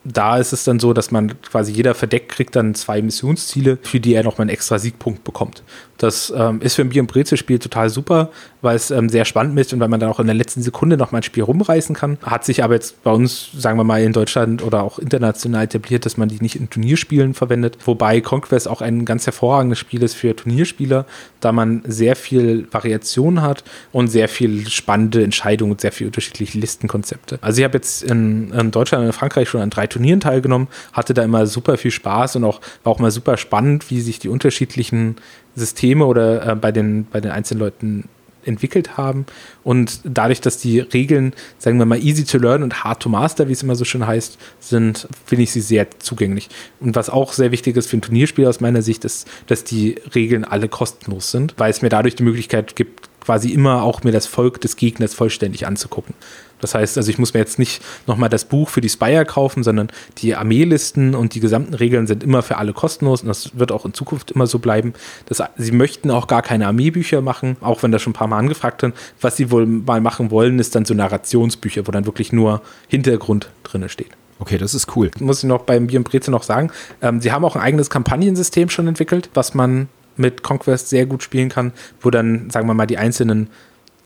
Da ist es dann so, dass man quasi jeder verdeckt kriegt dann zwei Missionsziele, für die er nochmal einen extra Siegpunkt bekommt. Das ähm, ist für ein Bier- und Brezel-Spiel total super, weil es ähm, sehr spannend ist und weil man dann auch in der letzten Sekunde noch mal ein Spiel rumreißen kann. Hat sich aber jetzt bei uns, sagen wir mal, in Deutschland oder auch international etabliert, dass man die nicht in Turnierspielen verwendet. Wobei Conquest auch ein ganz hervorragendes Spiel ist für Turnierspieler, da man sehr viel Variation hat und sehr viel spannende Entscheidungen und sehr viel unterschiedliche Listenkonzepte. Also ich habe jetzt in, in Deutschland und in Frankreich schon an drei Turnieren teilgenommen, hatte da immer super viel Spaß und auch war auch mal super spannend, wie sich die unterschiedlichen Systeme oder äh, bei, den, bei den einzelnen Leuten entwickelt haben. Und dadurch, dass die Regeln, sagen wir mal, easy to learn und hard to master, wie es immer so schön heißt, sind, finde ich sie sehr zugänglich. Und was auch sehr wichtig ist für ein Turnierspiel aus meiner Sicht, ist, dass die Regeln alle kostenlos sind, weil es mir dadurch die Möglichkeit gibt, quasi immer auch mir das Volk des Gegners vollständig anzugucken. Das heißt, also ich muss mir jetzt nicht nochmal das Buch für die Spire kaufen, sondern die Armeelisten und die gesamten Regeln sind immer für alle kostenlos und das wird auch in Zukunft immer so bleiben. Das, sie möchten auch gar keine Armeebücher machen, auch wenn das schon ein paar Mal angefragt wird. Was sie wohl mal machen wollen, ist dann so Narrationsbücher, wo dann wirklich nur Hintergrund drin steht. Okay, das ist cool. Muss ich noch beim Bier und Breze noch sagen. Ähm, sie haben auch ein eigenes Kampagnensystem schon entwickelt, was man mit Conquest sehr gut spielen kann, wo dann, sagen wir mal, die einzelnen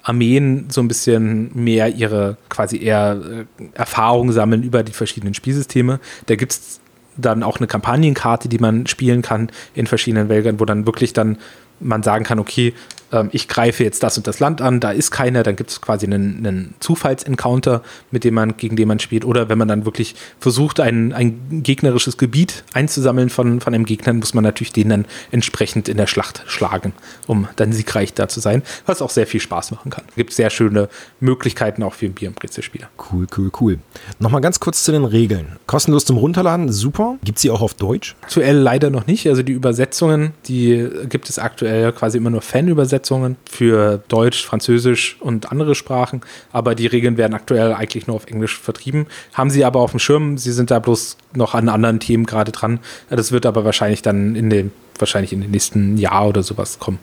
Armeen so ein bisschen mehr ihre quasi eher äh, Erfahrung sammeln über die verschiedenen Spielsysteme. Da gibt es dann auch eine Kampagnenkarte, die man spielen kann in verschiedenen Wäldern, wo dann wirklich dann man sagen kann, okay, ähm, ich greife jetzt das und das Land an, da ist keiner, dann gibt es quasi einen, einen Zufallsencounter, mit dem man, gegen den man spielt. Oder wenn man dann wirklich versucht, ein, ein gegnerisches Gebiet einzusammeln von, von einem Gegner, muss man natürlich den dann entsprechend in der Schlacht schlagen, um dann siegreich da zu sein, was auch sehr viel Spaß machen kann. Es gibt sehr schöne Möglichkeiten auch für ein Bier- und Brezelspieler. Cool, cool, cool. Nochmal ganz kurz zu den Regeln. Kostenlos zum Runterladen, super. Gibt es sie auch auf Deutsch? Aktuell leider noch nicht. Also die Übersetzungen, die gibt es aktuell quasi immer nur Fanübersetzungen Übersetzungen für Deutsch, Französisch und andere Sprachen, aber die Regeln werden aktuell eigentlich nur auf Englisch vertrieben. Haben sie aber auf dem Schirm, sie sind da bloß noch an anderen Themen gerade dran. Das wird aber wahrscheinlich dann in den, wahrscheinlich in den nächsten Jahr oder sowas kommen.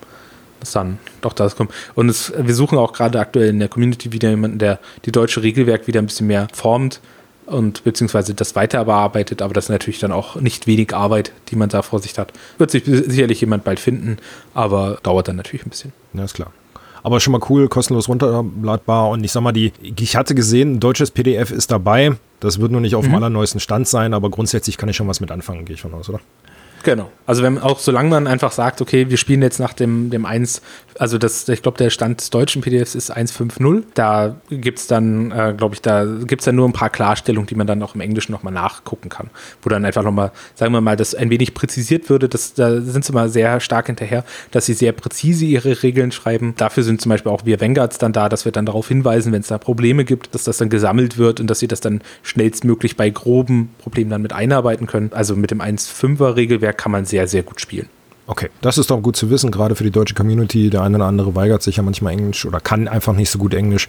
Das dann doch das kommt. Und es, wir suchen auch gerade aktuell in der Community wieder jemanden, der die deutsche Regelwerk wieder ein bisschen mehr formt und beziehungsweise das weiter bearbeitet, aber das ist natürlich dann auch nicht wenig Arbeit, die man da vor sich hat. Wird sich sicherlich jemand bald finden, aber dauert dann natürlich ein bisschen. Ja, ist klar. Aber schon mal cool, kostenlos runterladbar und ich sag mal, die, ich hatte gesehen, ein deutsches PDF ist dabei. Das wird nur nicht auf mhm. dem allerneuesten Stand sein, aber grundsätzlich kann ich schon was mit anfangen, gehe ich von aus, oder? Genau. Also wenn auch solange man einfach sagt, okay, wir spielen jetzt nach dem, dem 1, also das, ich glaube, der Stand des deutschen PDFs ist 1.5.0. Da gibt es dann, äh, glaube ich, da gibt es dann nur ein paar Klarstellungen, die man dann auch im Englischen nochmal nachgucken kann. Wo dann einfach nochmal, sagen wir mal, das ein wenig präzisiert würde. Das, da sind sie mal sehr stark hinterher, dass sie sehr präzise ihre Regeln schreiben. Dafür sind zum Beispiel auch wir Vanguards dann da, dass wir dann darauf hinweisen, wenn es da Probleme gibt, dass das dann gesammelt wird und dass sie das dann schnellstmöglich bei groben Problemen dann mit einarbeiten können. Also mit dem 1.5er Regelwerk Regelwerk kann man sehr, sehr gut spielen. Okay, das ist doch gut zu wissen, gerade für die deutsche Community. Der eine oder andere weigert sich ja manchmal Englisch oder kann einfach nicht so gut Englisch.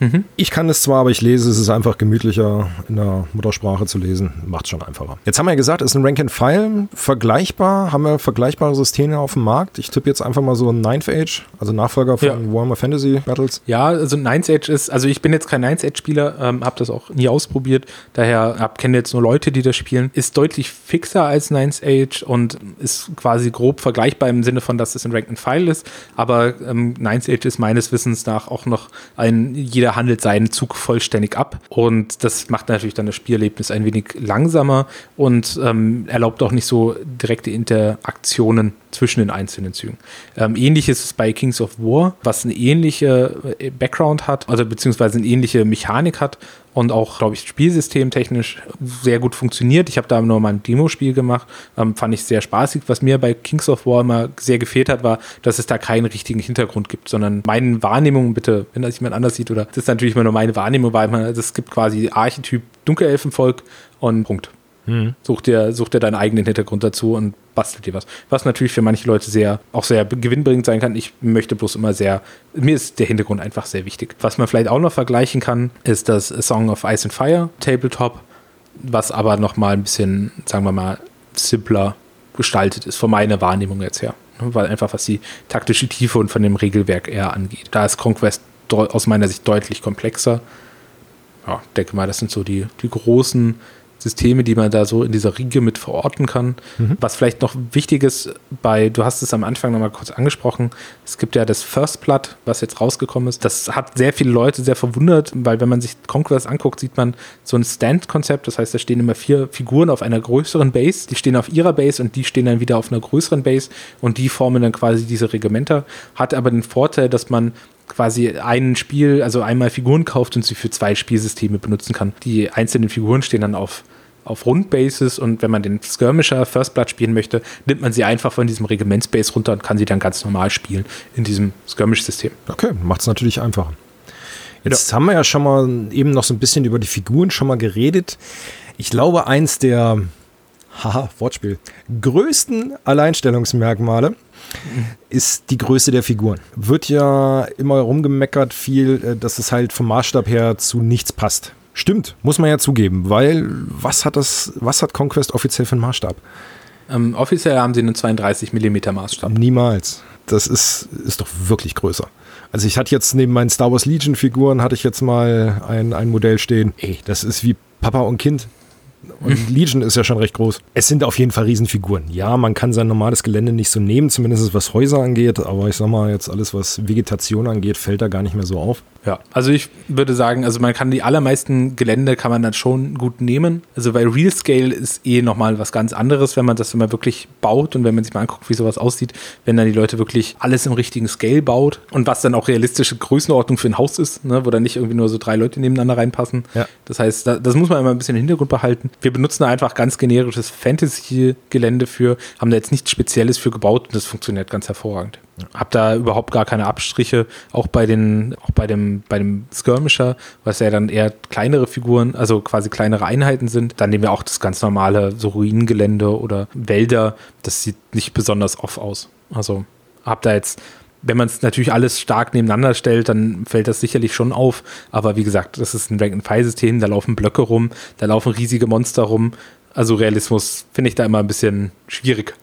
Mhm. Ich kann es zwar, aber ich lese, es ist einfach gemütlicher in der Muttersprache zu lesen. Macht es schon einfacher. Jetzt haben wir ja gesagt, es ist ein Rank and File vergleichbar. Haben wir vergleichbare Systeme auf dem Markt? Ich tippe jetzt einfach mal so ein Ninth Age, also Nachfolger von ja. Warhammer Fantasy Battles. Ja, also Ninth Age ist, also ich bin jetzt kein Ninth Age Spieler, ähm, habe das auch nie ausprobiert. Daher kenne jetzt nur Leute, die das spielen. Ist deutlich fixer als Ninth Age und ist quasi groß grob vergleichbar im Sinne von, dass es ein Ranked File ist, aber ähm, Nines Age ist meines Wissens nach auch noch ein, jeder handelt seinen Zug vollständig ab. Und das macht natürlich dann das Spielerlebnis ein wenig langsamer und ähm, erlaubt auch nicht so direkte Interaktionen zwischen den einzelnen Zügen. Ähm, ähnlich ist es bei Kings of War, was eine ähnliche äh, Background hat, also beziehungsweise eine ähnliche Mechanik hat und auch, glaube ich, spielsystemtechnisch sehr gut funktioniert. Ich habe da nur mal ein Demospiel gemacht, ähm, fand ich sehr spaßig. Was mir bei Kings of War immer sehr gefehlt hat, war, dass es da keinen richtigen Hintergrund gibt, sondern meine Wahrnehmung, bitte, wenn das jemand anders sieht, oder das ist natürlich immer nur meine Wahrnehmung, weil man, es gibt quasi Archetyp Dunkelelfenvolk und Punkt. Mhm. Such, dir, such dir deinen eigenen Hintergrund dazu und bastelt dir was. Was natürlich für manche Leute sehr, auch sehr gewinnbringend sein kann. Ich möchte bloß immer sehr, mir ist der Hintergrund einfach sehr wichtig. Was man vielleicht auch noch vergleichen kann, ist das Song of Ice and Fire Tabletop, was aber nochmal ein bisschen, sagen wir mal, simpler gestaltet ist, von meiner Wahrnehmung jetzt her. Weil einfach was die taktische Tiefe und von dem Regelwerk eher angeht. Da ist Conquest aus meiner Sicht deutlich komplexer. Ja, denke mal, das sind so die, die großen Systeme, die man da so in dieser Riege mit verorten kann. Mhm. Was vielleicht noch wichtig ist, bei, du hast es am Anfang nochmal kurz angesprochen, es gibt ja das First Blood, was jetzt rausgekommen ist. Das hat sehr viele Leute sehr verwundert, weil wenn man sich Conquest anguckt, sieht man so ein Stand-Konzept. Das heißt, da stehen immer vier Figuren auf einer größeren Base. Die stehen auf ihrer Base und die stehen dann wieder auf einer größeren Base und die formen dann quasi diese Regimenter. Hat aber den Vorteil, dass man quasi ein Spiel, also einmal Figuren kauft und sie für zwei Spielsysteme benutzen kann. Die einzelnen Figuren stehen dann auf auf Rundbases und wenn man den Skirmisher First Blood spielen möchte, nimmt man sie einfach von diesem Regimentsbase runter und kann sie dann ganz normal spielen in diesem Skirmish-System. Okay, macht es natürlich einfacher. Jetzt ja. haben wir ja schon mal eben noch so ein bisschen über die Figuren schon mal geredet. Ich glaube, eins der, *laughs* haha, Wortspiel, größten Alleinstellungsmerkmale ist die Größe der Figuren. Wird ja immer rumgemeckert viel, äh, dass es halt vom Maßstab her zu nichts passt. Stimmt, muss man ja zugeben, weil was hat das, was hat Conquest offiziell für einen Maßstab? Ähm, offiziell haben sie einen 32 mm Maßstab. Niemals. Das ist, ist doch wirklich größer. Also ich hatte jetzt neben meinen Star Wars Legion Figuren hatte ich jetzt mal ein, ein Modell stehen. Ey, das ist wie Papa und Kind. Und *laughs* Legion ist ja schon recht groß. Es sind auf jeden Fall Riesenfiguren. Ja, man kann sein normales Gelände nicht so nehmen, zumindest was Häuser angeht, aber ich sag mal, jetzt alles, was Vegetation angeht, fällt da gar nicht mehr so auf. Ja, also ich würde sagen, also man kann die allermeisten Gelände kann man dann schon gut nehmen. Also weil Real Scale ist eh nochmal was ganz anderes, wenn man das immer wirklich baut und wenn man sich mal anguckt, wie sowas aussieht, wenn dann die Leute wirklich alles im richtigen Scale baut und was dann auch realistische Größenordnung für ein Haus ist, ne, wo dann nicht irgendwie nur so drei Leute nebeneinander reinpassen. Ja. Das heißt, da, das muss man immer ein bisschen im Hintergrund behalten. Wir benutzen einfach ganz generisches Fantasy-Gelände für, haben da jetzt nichts Spezielles für gebaut und das funktioniert ganz hervorragend. Hab da überhaupt gar keine Abstriche, auch bei den, auch bei dem, bei dem Skirmisher, was ja dann eher kleinere Figuren, also quasi kleinere Einheiten sind. Dann nehmen wir auch das ganz normale so Ruinengelände oder Wälder. Das sieht nicht besonders off aus. Also hab da jetzt wenn man es natürlich alles stark nebeneinander stellt, dann fällt das sicherlich schon auf. Aber wie gesagt, das ist ein Rank-and-File-System, da laufen Blöcke rum, da laufen riesige Monster rum. Also Realismus finde ich da immer ein bisschen schwierig.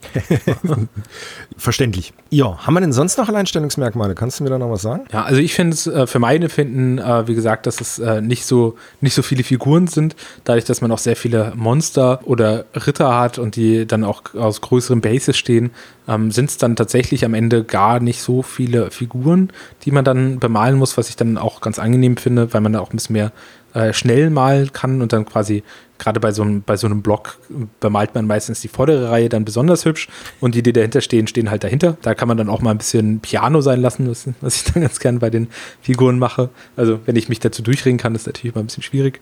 *laughs* Verständlich. Ja, haben wir denn sonst noch Alleinstellungsmerkmale? Kannst du mir da noch was sagen? Ja, also ich finde es äh, für meine Finden, äh, wie gesagt, dass es äh, nicht, so, nicht so viele Figuren sind, dadurch, dass man auch sehr viele Monster oder Ritter hat und die dann auch aus größeren Bases stehen, ähm, sind es dann tatsächlich am Ende gar nicht so viele Figuren, die man dann bemalen muss, was ich dann auch ganz angenehm finde, weil man da auch ein bisschen mehr äh, schnell malen kann und dann quasi gerade bei so einem, bei so einem Block bemalt man meistens die vordere Reihe dann besonders hübsch und die, die dahinter stehen, stehen halt dahinter. Da kann man dann auch mal ein bisschen Piano sein lassen, was, was ich *laughs* dann ganz gern bei den Figuren mache. Also wenn ich mich dazu durchringen kann, ist natürlich mal ein bisschen schwierig.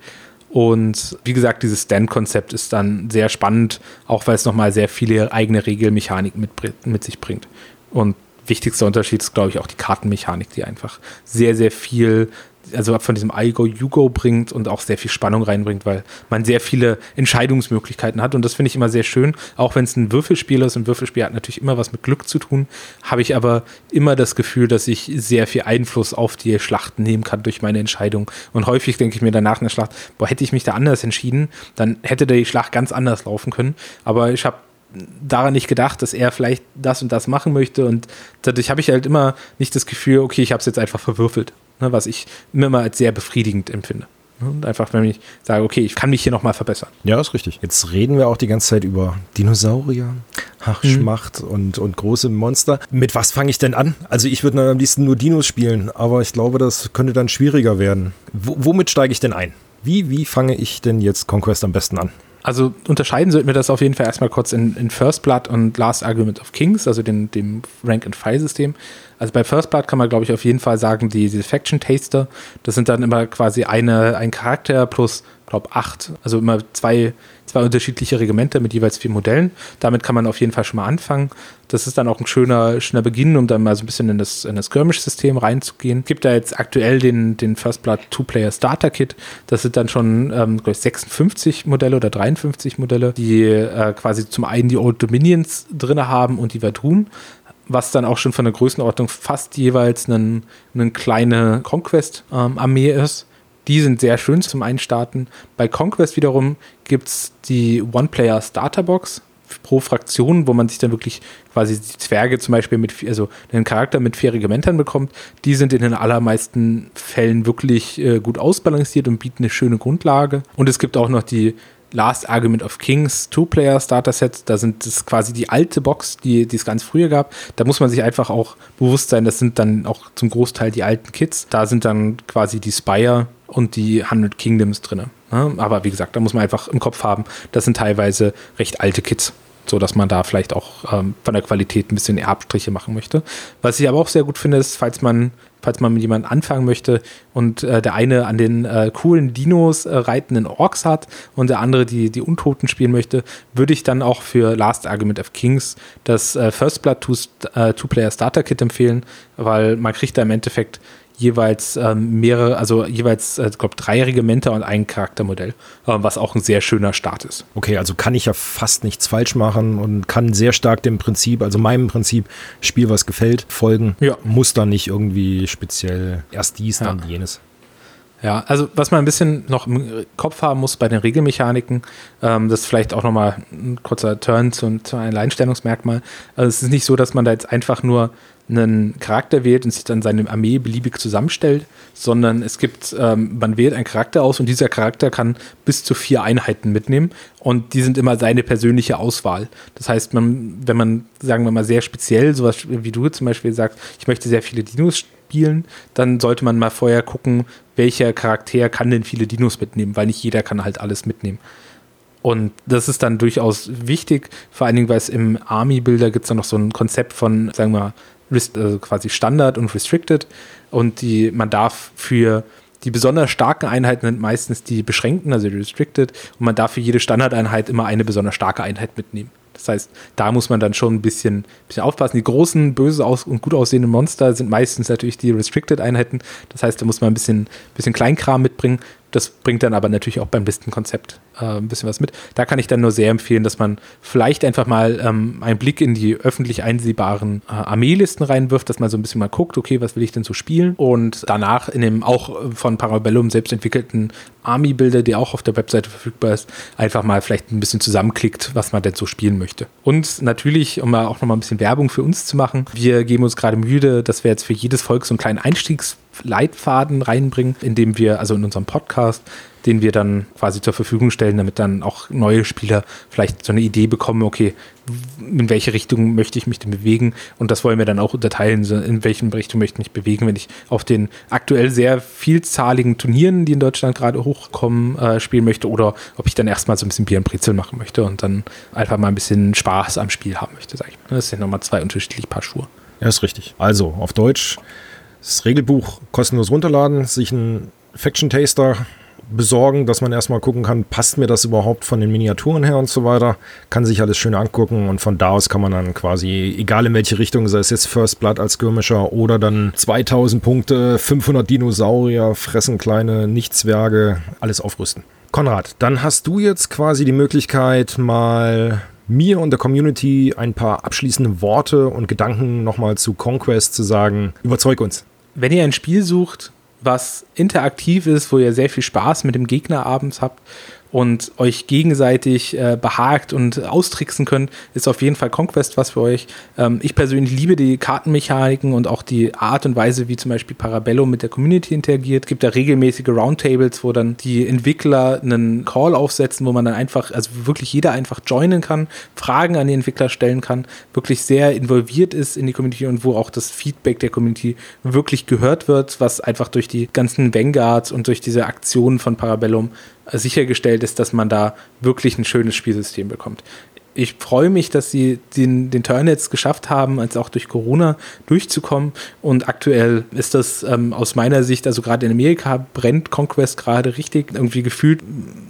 Und wie gesagt, dieses Stand-Konzept ist dann sehr spannend, auch weil es nochmal sehr viele eigene Regelmechanik mit, mit sich bringt. Und wichtigster Unterschied ist, glaube ich, auch die Kartenmechanik, die einfach sehr, sehr viel also von diesem I-Go, You-Go bringt und auch sehr viel Spannung reinbringt, weil man sehr viele Entscheidungsmöglichkeiten hat. Und das finde ich immer sehr schön, auch wenn es ein Würfelspiel ist. Ein Würfelspiel hat natürlich immer was mit Glück zu tun, habe ich aber immer das Gefühl, dass ich sehr viel Einfluss auf die Schlachten nehmen kann durch meine Entscheidung. Und häufig denke ich mir danach in der Schlacht, boah, hätte ich mich da anders entschieden, dann hätte die Schlacht ganz anders laufen können, aber ich habe daran nicht gedacht, dass er vielleicht das und das machen möchte. Und dadurch habe ich halt immer nicht das Gefühl, okay, ich habe es jetzt einfach verwürfelt ne, was ich immer mal als sehr befriedigend empfinde. Und einfach, wenn ich sage, okay, ich kann mich hier nochmal verbessern. Ja, ist richtig. Jetzt reden wir auch die ganze Zeit über Dinosaurier, Hachschmacht mhm. und, und große Monster. Mit was fange ich denn an? Also ich würde am liebsten nur Dinos spielen, aber ich glaube, das könnte dann schwieriger werden. W womit steige ich denn ein? Wie, wie fange ich denn jetzt Conquest am besten an? Also unterscheiden sollten wir das auf jeden Fall erstmal kurz in, in First Blood und Last Argument of Kings, also dem, dem Rank-and-File-System. Also bei First Blood kann man, glaube ich, auf jeden Fall sagen, die, die Faction Taster, das sind dann immer quasi eine, ein Charakter plus, glaube acht, also immer zwei, zwei unterschiedliche Regimenter mit jeweils vier Modellen. Damit kann man auf jeden Fall schon mal anfangen. Das ist dann auch ein schöner, schöner Beginn, um dann mal so ein bisschen in das, in das Skirmish-System reinzugehen. Es gibt da jetzt aktuell den, den First Blood Two-Player Starter Kit. Das sind dann schon, ähm, glaube ich, 56 Modelle oder 53 Modelle, die äh, quasi zum einen die Old Dominions drin haben und die Vadrun was dann auch schon von der Größenordnung fast jeweils eine kleine Conquest-Armee ähm, ist. Die sind sehr schön zum Einstarten. Bei Conquest wiederum gibt es die One-Player-Starter-Box pro Fraktion, wo man sich dann wirklich quasi die Zwerge zum Beispiel mit, also einen Charakter mit vier Regimentern bekommt. Die sind in den allermeisten Fällen wirklich äh, gut ausbalanciert und bieten eine schöne Grundlage. Und es gibt auch noch die Last Argument of Kings Two-Player Starter Set. Da sind das quasi die alte Box, die, die es ganz früher gab. Da muss man sich einfach auch bewusst sein, das sind dann auch zum Großteil die alten Kits. Da sind dann quasi die Spire und die Hundred Kingdoms drin. Ne? Aber wie gesagt, da muss man einfach im Kopf haben, das sind teilweise recht alte Kits so dass man da vielleicht auch ähm, von der Qualität ein bisschen Erbstriche machen möchte. Was ich aber auch sehr gut finde, ist, falls man falls man mit jemandem anfangen möchte und äh, der eine an den äh, coolen Dinos äh, reitenden Orks hat und der andere die, die Untoten spielen möchte, würde ich dann auch für Last Argument of Kings das äh, First Blood äh, Two-Player Starter Kit empfehlen, weil man kriegt da im Endeffekt jeweils ähm, mehrere, also jeweils, äh, ich glaube, drei Regimenter und ein Charaktermodell, äh, was auch ein sehr schöner Start ist. Okay, also kann ich ja fast nichts falsch machen und kann sehr stark dem Prinzip, also meinem Prinzip, Spiel, was gefällt, folgen. Ja. Muss dann nicht irgendwie speziell erst dies, dann ja. jenes. Ja, also was man ein bisschen noch im Kopf haben muss bei den Regelmechaniken, ähm, das ist vielleicht auch nochmal ein kurzer Turn zu, zu einem Alleinstellungsmerkmal. Also es ist nicht so, dass man da jetzt einfach nur einen Charakter wählt und sich dann seine Armee beliebig zusammenstellt, sondern es gibt, ähm, man wählt einen Charakter aus und dieser Charakter kann bis zu vier Einheiten mitnehmen und die sind immer seine persönliche Auswahl. Das heißt, man, wenn man, sagen wir mal, sehr speziell, sowas wie du zum Beispiel sagst, ich möchte sehr viele Dinos spielen, dann sollte man mal vorher gucken, welcher Charakter kann denn viele Dinos mitnehmen, weil nicht jeder kann halt alles mitnehmen. Und das ist dann durchaus wichtig, vor allen Dingen, weil es im Army-Builder gibt es dann noch so ein Konzept von, sagen wir mal, also quasi Standard und Restricted. Und die, man darf für die besonders starken Einheiten sind meistens die beschränkten, also die Restricted. Und man darf für jede Standardeinheit immer eine besonders starke Einheit mitnehmen. Das heißt, da muss man dann schon ein bisschen, bisschen aufpassen. Die großen, böse aus und gut aussehenden Monster sind meistens natürlich die Restricted-Einheiten. Das heißt, da muss man ein bisschen, bisschen Kleinkram mitbringen. Das bringt dann aber natürlich auch beim Listenkonzept äh, ein bisschen was mit. Da kann ich dann nur sehr empfehlen, dass man vielleicht einfach mal ähm, einen Blick in die öffentlich einsehbaren äh, Armeelisten reinwirft, dass man so ein bisschen mal guckt, okay, was will ich denn so spielen? Und danach in dem auch von Parabellum selbst entwickelten Army-Bilder, der auch auf der Webseite verfügbar ist, einfach mal vielleicht ein bisschen zusammenklickt, was man denn so spielen möchte. Und natürlich, um auch nochmal ein bisschen Werbung für uns zu machen, wir geben uns gerade müde, dass wir jetzt für jedes Volk so einen kleinen Einstiegs Leitfaden reinbringen, indem wir, also in unserem Podcast, den wir dann quasi zur Verfügung stellen, damit dann auch neue Spieler vielleicht so eine Idee bekommen, okay, in welche Richtung möchte ich mich denn bewegen? Und das wollen wir dann auch unterteilen, in welchen Richtung möchte ich mich bewegen, wenn ich auf den aktuell sehr vielzahligen Turnieren, die in Deutschland gerade hochkommen, äh, spielen möchte oder ob ich dann erstmal so ein bisschen Bier und Brezel machen möchte und dann einfach mal ein bisschen Spaß am Spiel haben möchte, sage ich. Das sind nochmal zwei unterschiedliche Paar Schuhe. Ja, ist richtig. Also auf Deutsch das Regelbuch kostenlos runterladen, sich einen Faction Taster besorgen, dass man erstmal gucken kann, passt mir das überhaupt von den Miniaturen her und so weiter. Kann sich alles schön angucken und von da aus kann man dann quasi, egal in welche Richtung, sei es jetzt First Blood als Skirmisher oder dann 2000 Punkte, 500 Dinosaurier, fressen kleine Nichtzwerge, alles aufrüsten. Konrad, dann hast du jetzt quasi die Möglichkeit, mal mir und der Community ein paar abschließende Worte und Gedanken nochmal zu Conquest zu sagen. Überzeug uns wenn ihr ein Spiel sucht, was interaktiv ist, wo ihr sehr viel Spaß mit dem Gegner abends habt und euch gegenseitig äh, behagt und austricksen könnt, ist auf jeden Fall Conquest was für euch. Ähm, ich persönlich liebe die Kartenmechaniken und auch die Art und Weise, wie zum Beispiel Parabellum mit der Community interagiert. Es gibt da regelmäßige Roundtables, wo dann die Entwickler einen Call aufsetzen, wo man dann einfach, also wirklich jeder einfach joinen kann, Fragen an die Entwickler stellen kann, wirklich sehr involviert ist in die Community und wo auch das Feedback der Community wirklich gehört wird, was einfach durch die ganzen Vanguards und durch diese Aktionen von Parabellum sichergestellt ist, dass man da wirklich ein schönes Spielsystem bekommt ich freue mich, dass sie den, den Turn jetzt geschafft haben, als auch durch Corona durchzukommen. Und aktuell ist das ähm, aus meiner Sicht, also gerade in Amerika brennt Conquest gerade richtig. Irgendwie gefühlt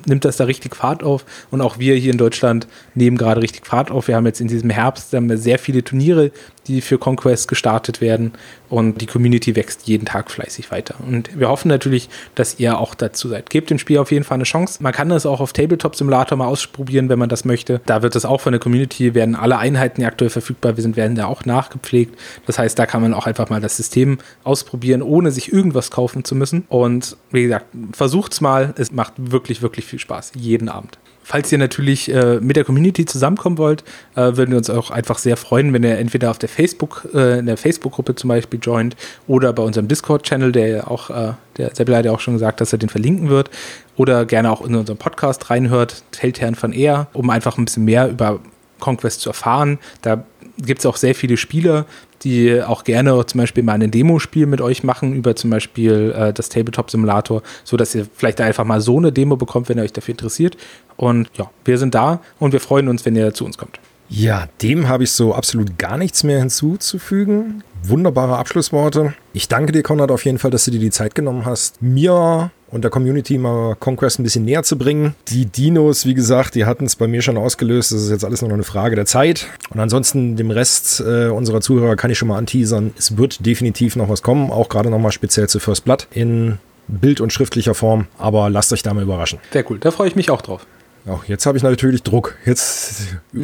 nimmt das da richtig Fahrt auf. Und auch wir hier in Deutschland nehmen gerade richtig Fahrt auf. Wir haben jetzt in diesem Herbst sehr viele Turniere, die für Conquest gestartet werden. Und die Community wächst jeden Tag fleißig weiter. Und wir hoffen natürlich, dass ihr auch dazu seid. Gebt dem Spiel auf jeden Fall eine Chance. Man kann das auch auf Tabletop Simulator mal ausprobieren, wenn man das möchte. Da wird es auch von der Community, werden alle Einheiten, die aktuell verfügbar sind, werden da auch nachgepflegt. Das heißt, da kann man auch einfach mal das System ausprobieren, ohne sich irgendwas kaufen zu müssen. Und wie gesagt, versucht's mal. Es macht wirklich, wirklich viel Spaß. Jeden Abend. Falls ihr natürlich äh, mit der Community zusammenkommen wollt, äh, würden wir uns auch einfach sehr freuen, wenn ihr entweder auf der Facebook, äh, in der Facebook-Gruppe zum Beispiel joint oder bei unserem Discord-Channel, der ja auch, äh, der Seppel hat ja auch schon gesagt, dass er den verlinken wird, oder gerne auch in unseren Podcast reinhört, Feldherrn von Ehr, um einfach ein bisschen mehr über Conquest zu erfahren. Da gibt es auch sehr viele Spieler, die auch gerne zum Beispiel mal ein Demospiel mit euch machen über zum Beispiel äh, das Tabletop Simulator, so dass ihr vielleicht einfach mal so eine Demo bekommt, wenn ihr euch dafür interessiert. Und ja, wir sind da und wir freuen uns, wenn ihr zu uns kommt. Ja, dem habe ich so absolut gar nichts mehr hinzuzufügen. Wunderbare Abschlussworte. Ich danke dir, Konrad, auf jeden Fall, dass du dir die Zeit genommen hast, mir und der Community mal Conquest ein bisschen näher zu bringen. Die Dinos, wie gesagt, die hatten es bei mir schon ausgelöst. Das ist jetzt alles nur noch eine Frage der Zeit. Und ansonsten dem Rest äh, unserer Zuhörer kann ich schon mal anteasern. Es wird definitiv noch was kommen, auch gerade nochmal speziell zu First Blood in Bild- und schriftlicher Form. Aber lasst euch da mal überraschen. Sehr cool, da freue ich mich auch drauf. Auch jetzt habe ich natürlich Druck. Jetzt. *laughs*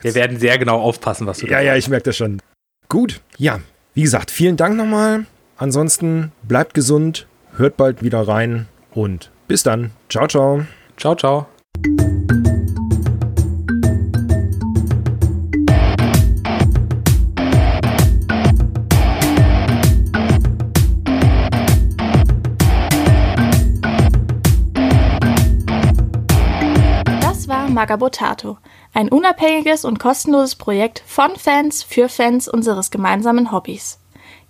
Wir werden sehr genau aufpassen, was du Ja, ja, ich merke das schon. Gut, ja. Wie gesagt, vielen Dank nochmal. Ansonsten bleibt gesund, hört bald wieder rein und bis dann. Ciao, ciao. Ciao, ciao. Magabotato, ein unabhängiges und kostenloses Projekt von Fans für Fans unseres gemeinsamen Hobbys.